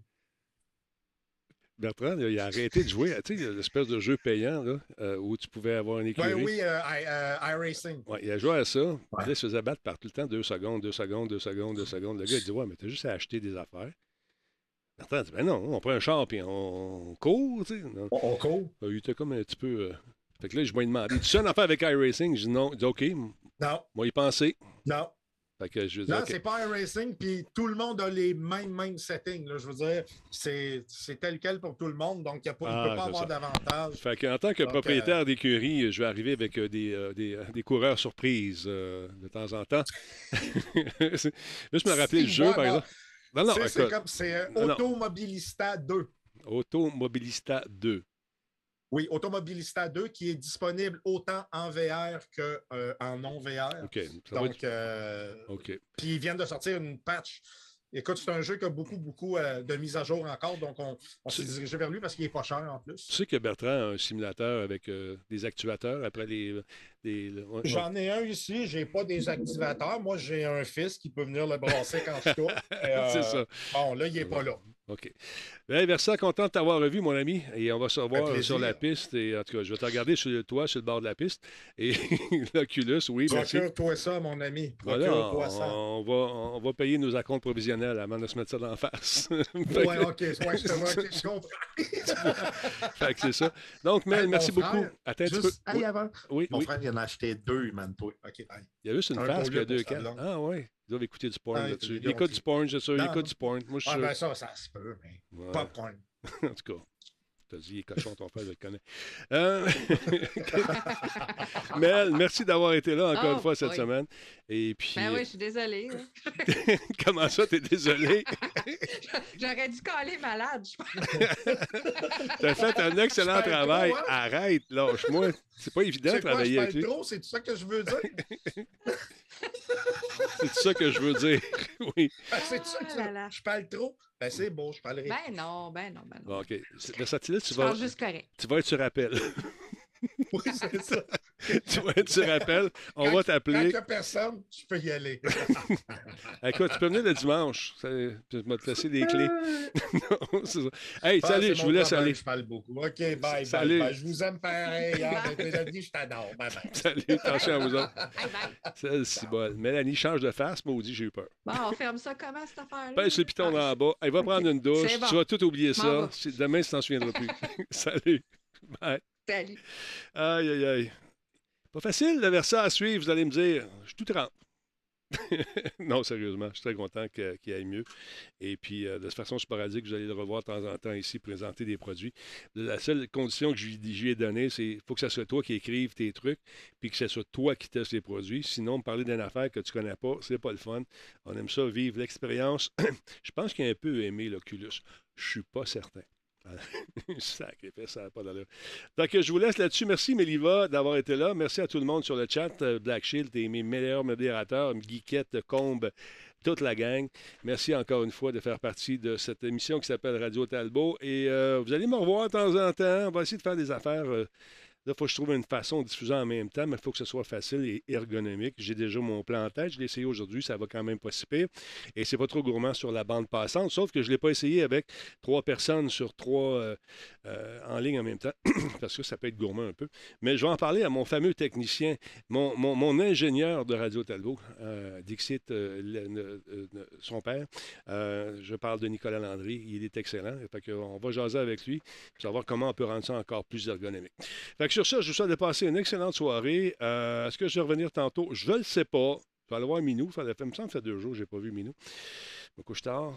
Bertrand, il a arrêté de jouer. Tu sais, l'espèce de jeu payant là, euh, où tu pouvais avoir une écurie.
Oui, oui, euh, I- euh, iRacing.
Ouais, il a joué à ça. Puis là, il se faisait battre par tout le temps deux secondes, deux secondes, deux secondes, deux secondes. Le gars, il dit Ouais, mais t'as juste à acheter des affaires. Bertrand dit Ben non, on prend un char puis on, on court. Tu sais.
On, on court.
Euh, Il était comme un petit peu. euh, Fait que là, je lui demander Tu sais une affaire avec iRacing? Je dis Non. Il dit OK,
Non,
moi, y penser.
non.
Fait que je
Non, c'est pas iRacing, puis tout le monde a les mêmes, mêmes settings. là. Je veux dire, c'est c'est tel quel pour tout le monde, donc il ne peut
Ah,
pas
c'est
avoir
ça.
d'avantage.
Fait qu'en tant que
Donc,
propriétaire d'écurie, je vais arriver avec euh, des, euh, des, euh, des coureurs surprises euh, de temps en temps. Juste me rappeler le jeu, par exemple. Non, non,
C'est- comme c'est euh. Automobilista 2.
Automobilista 2.
Oui, Automobilista 2 qui est disponible autant en VR qu'en non-VR.
OK. Ça
Donc,
être-
euh,
OK.
puis ils viennent de sortir une patch. Écoute, c'est un jeu qui a beaucoup, beaucoup euh, de mises à jour encore. Donc, on, on s'est dirigé vers lui parce qu'il est pas cher en
Tu
plus.
sais que Bertrand a un simulateur avec euh, des actuateurs après les.
J'en ai un ici, j'ai pas des activateurs. Moi, j'ai un fils qui peut venir le brasser quand je tourne.
C'est ça.
Bon, là, il n'est pas là.
OK. Bien, Versa, content de t'avoir revu, mon ami. Et on va se revoir sur la piste. Et en tout cas, je vais te regarder sur le toit, sur le bord de la piste. Et l'Oculus, oui.
Procure-toi ça, mon ami.
Voilà,
Procure-toi ça.
on va, on va payer nos acomptes provisionnels avant de se mettre ça d'en face.
Ouais, OK, ouais, je te vois, je comprends.
fait que c'est ça. Donc, Mel,
Hey,
merci beaucoup. Attends un petit peu.
Juste,
Oui,
hey, avant,
oui,
mon
oui.
frère, il en a acheté deux, man. toi. OK.
Il y a juste une
Un
face a deux. Ah oui. Ils doivent écouter du porn
Ah,
là-dessus.
ils
Il écoute
ont-
du porn, c'est sûr. Il
Non,
écoute
non.
du porn. Moi, je suis
Ah, ben ça, ça se peut, mais
Ouais.
popcorn.
En tout cas, t'as dit, il est cochon, ton frère, je le connais. Euh, Mel, merci d'avoir été là encore
Oh,
une fois cette
oui.
semaine. Et puis,
Ben oui, je suis désolée. hein.
comment ça, t'es désolé?
J'aurais dû caler malade, je pense.
T'as fait un excellent travail.
hein?
Arrête, lâche-moi. C'est pas évident de
C'est quoi, je
travailler avec lui.
trop? C'est ça que je veux dire?
C'est ça que je veux dire. oui.
Ben, c'est ça que
Ah là là.
je parle trop? Ben, c'est beau, je parlerai.
Ben non, ben non, ben non.
Bon, OK. C'est- Versatile, tu
je
vas,
parle juste correct.
tu vas être sur appel.
Oui, c'est ça.
tu sur appel. On
Quand-
va
Quand
t'appeler.
il n'y a personne, je peux y aller.
Écoute, tu peux venir le dimanche. Je vais te laisser des clés. non, c'est ça. Hey,
Ah,
salut, je vous laisse
problème,
aller.
Je parle beaucoup. OK, bye, bye,
Salut.
bye. Je vous aime pareil. Hein, mes amis, je t'adore. Bye, bye.
Salut, attention à vous autres.
Bye bye.
C'est si bon. Mélanie change de face, maudit, j'ai eu peur.
Bon, on ferme ça comment, cette affaire-là?
Pèse le piton
Ah,
en bas. Elle va prendre une douche.
Bon.
Tu vas tout oublier
M'en
ça. Demain, tu t'en souviendras plus. Salut. Bye.
Salut.
Aïe, aïe, aïe. Pas facile de verser à suivre, vous allez me dire. Je suis tout trempe. non, sérieusement, je suis très content qu'il aille mieux. Et puis, euh, de façon sporadique, vous allez le revoir de temps en temps ici, présenter des produits. La seule condition que je lui ai donnée, c'est qu'il faut que ce soit toi qui écrive tes trucs, puis que ce soit toi qui testes les produits. Sinon, me parler d'une affaire que tu connais pas, c'est pas le fun. On aime ça, vivre l'expérience. je pense qu'il a un peu aimé l'Oculus. Je suis pas certain. Sacrifice, ça pas d'allure. Donc, je vous laisse là-dessus. Merci, Méliva, d'avoir été là. Merci à tout le monde sur le chat. Euh, Black Shield et mes meilleurs modérateurs, Guiquette, Combe, toute la gang. Merci encore une fois de faire partie de cette émission qui s'appelle Radio Talbot. Et euh, vous allez me revoir de temps en temps. On va essayer de faire des affaires. euh, Là, il faut que je trouve une façon de diffuser en même temps, mais il faut que ce soit facile et ergonomique. J'ai déjà mon plan en tête. Je l'ai essayé aujourd'hui. Ça va quand même pas si pire. Et c'est pas trop gourmand sur la bande passante, sauf que je ne l'ai pas essayé avec trois personnes sur trois euh, euh, en ligne en même temps, parce que ça peut être gourmand un peu. Mais je vais en parler à mon fameux technicien, mon, ingénieur de Radio Talbot, euh, Dixit, son père. Je parle de Nicolas Landry. Il est excellent. Fait on va jaser avec lui, savoir comment on peut rendre ça encore plus ergonomique. Sur ça, je vous souhaite de passer une excellente soirée. Euh, Est-ce que je vais revenir tantôt? Je ne le sais pas. Je vais aller voir Minou. Ça fait, me semble que ça fait deux jours que je n'ai pas vu Minou. Je me couche tard.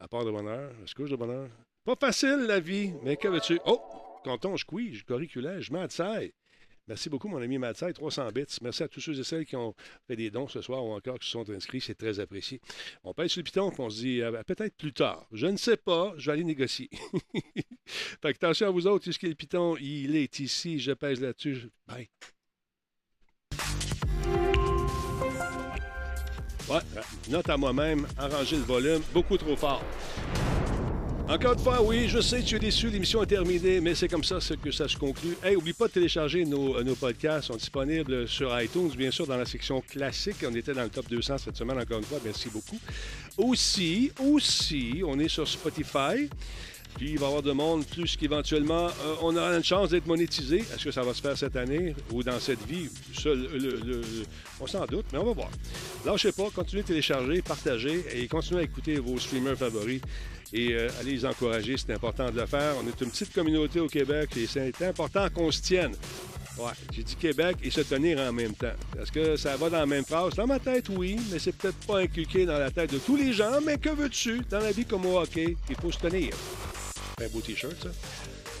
À part de bonne heure. Je se couche de bonne heure. Pas facile, la vie. Mais que veux-tu? Oh! Canton, je couille, je corriculais, je m'atsaille. Merci beaucoup, mon ami Matsai, 300 bits. Merci à tous ceux et celles qui ont fait des dons ce soir ou encore qui se sont inscrits. C'est très apprécié. On pèse sur le piton et on se dit euh, peut-être plus tard. Je ne sais pas. Je vais aller négocier. fait que attention à vous autres. Que le piton, il est ici? Je pèse là-dessus. Bye. Ouais, euh, note à moi-même, arranger le volume beaucoup trop fort. Encore une fois, oui, je sais, tu es déçu, l'émission est terminée, mais c'est comme ça que ça se conclut. Hey, oublie pas de télécharger nos, euh, nos podcasts, sont disponibles sur iTunes, bien sûr, dans la section classique. On était dans le top 200 cette semaine, encore une fois, merci beaucoup. Aussi, aussi, on est sur Spotify. Puis il va y avoir de monde, plus qu'éventuellement, euh, on aura une chance d'être monétisé. Est-ce que ça va se faire cette année ou dans cette vie? On s'en doute, mais on va voir. Lâchez pas, continuez de télécharger, partager et continuez à écouter vos streamers favoris et euh, allez les encourager, c'est important de le faire. On est une petite communauté au Québec et c'est important qu'on se tienne. Ouais, j'ai dit Québec et se tenir en même temps. Est-ce que ça va dans la même phrase? Dans ma tête, oui, mais c'est peut-être pas inculqué dans la tête de tous les gens. Mais que veux-tu? Dans la vie comme au hockey, il faut se tenir. Un beau T-shirt, ça.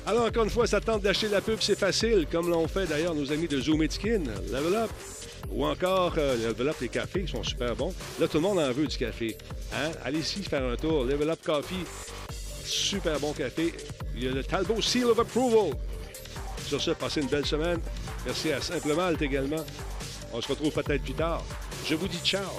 Alors, encore une fois, ça tente d'acheter la pub, c'est facile, comme l'ont fait d'ailleurs nos amis de Zoom Level Up, ou encore euh, Level Up, cafés qui sont super bons. Là, tout le monde en veut du café. Hein? Allez-y faire un tour. Level Up Coffee, super bon café. Il y a le Talbot Seal of Approval. Sur ce, passez une belle semaine. Merci à Simple Malte également. On se retrouve peut-être plus tard. Je vous dis ciao.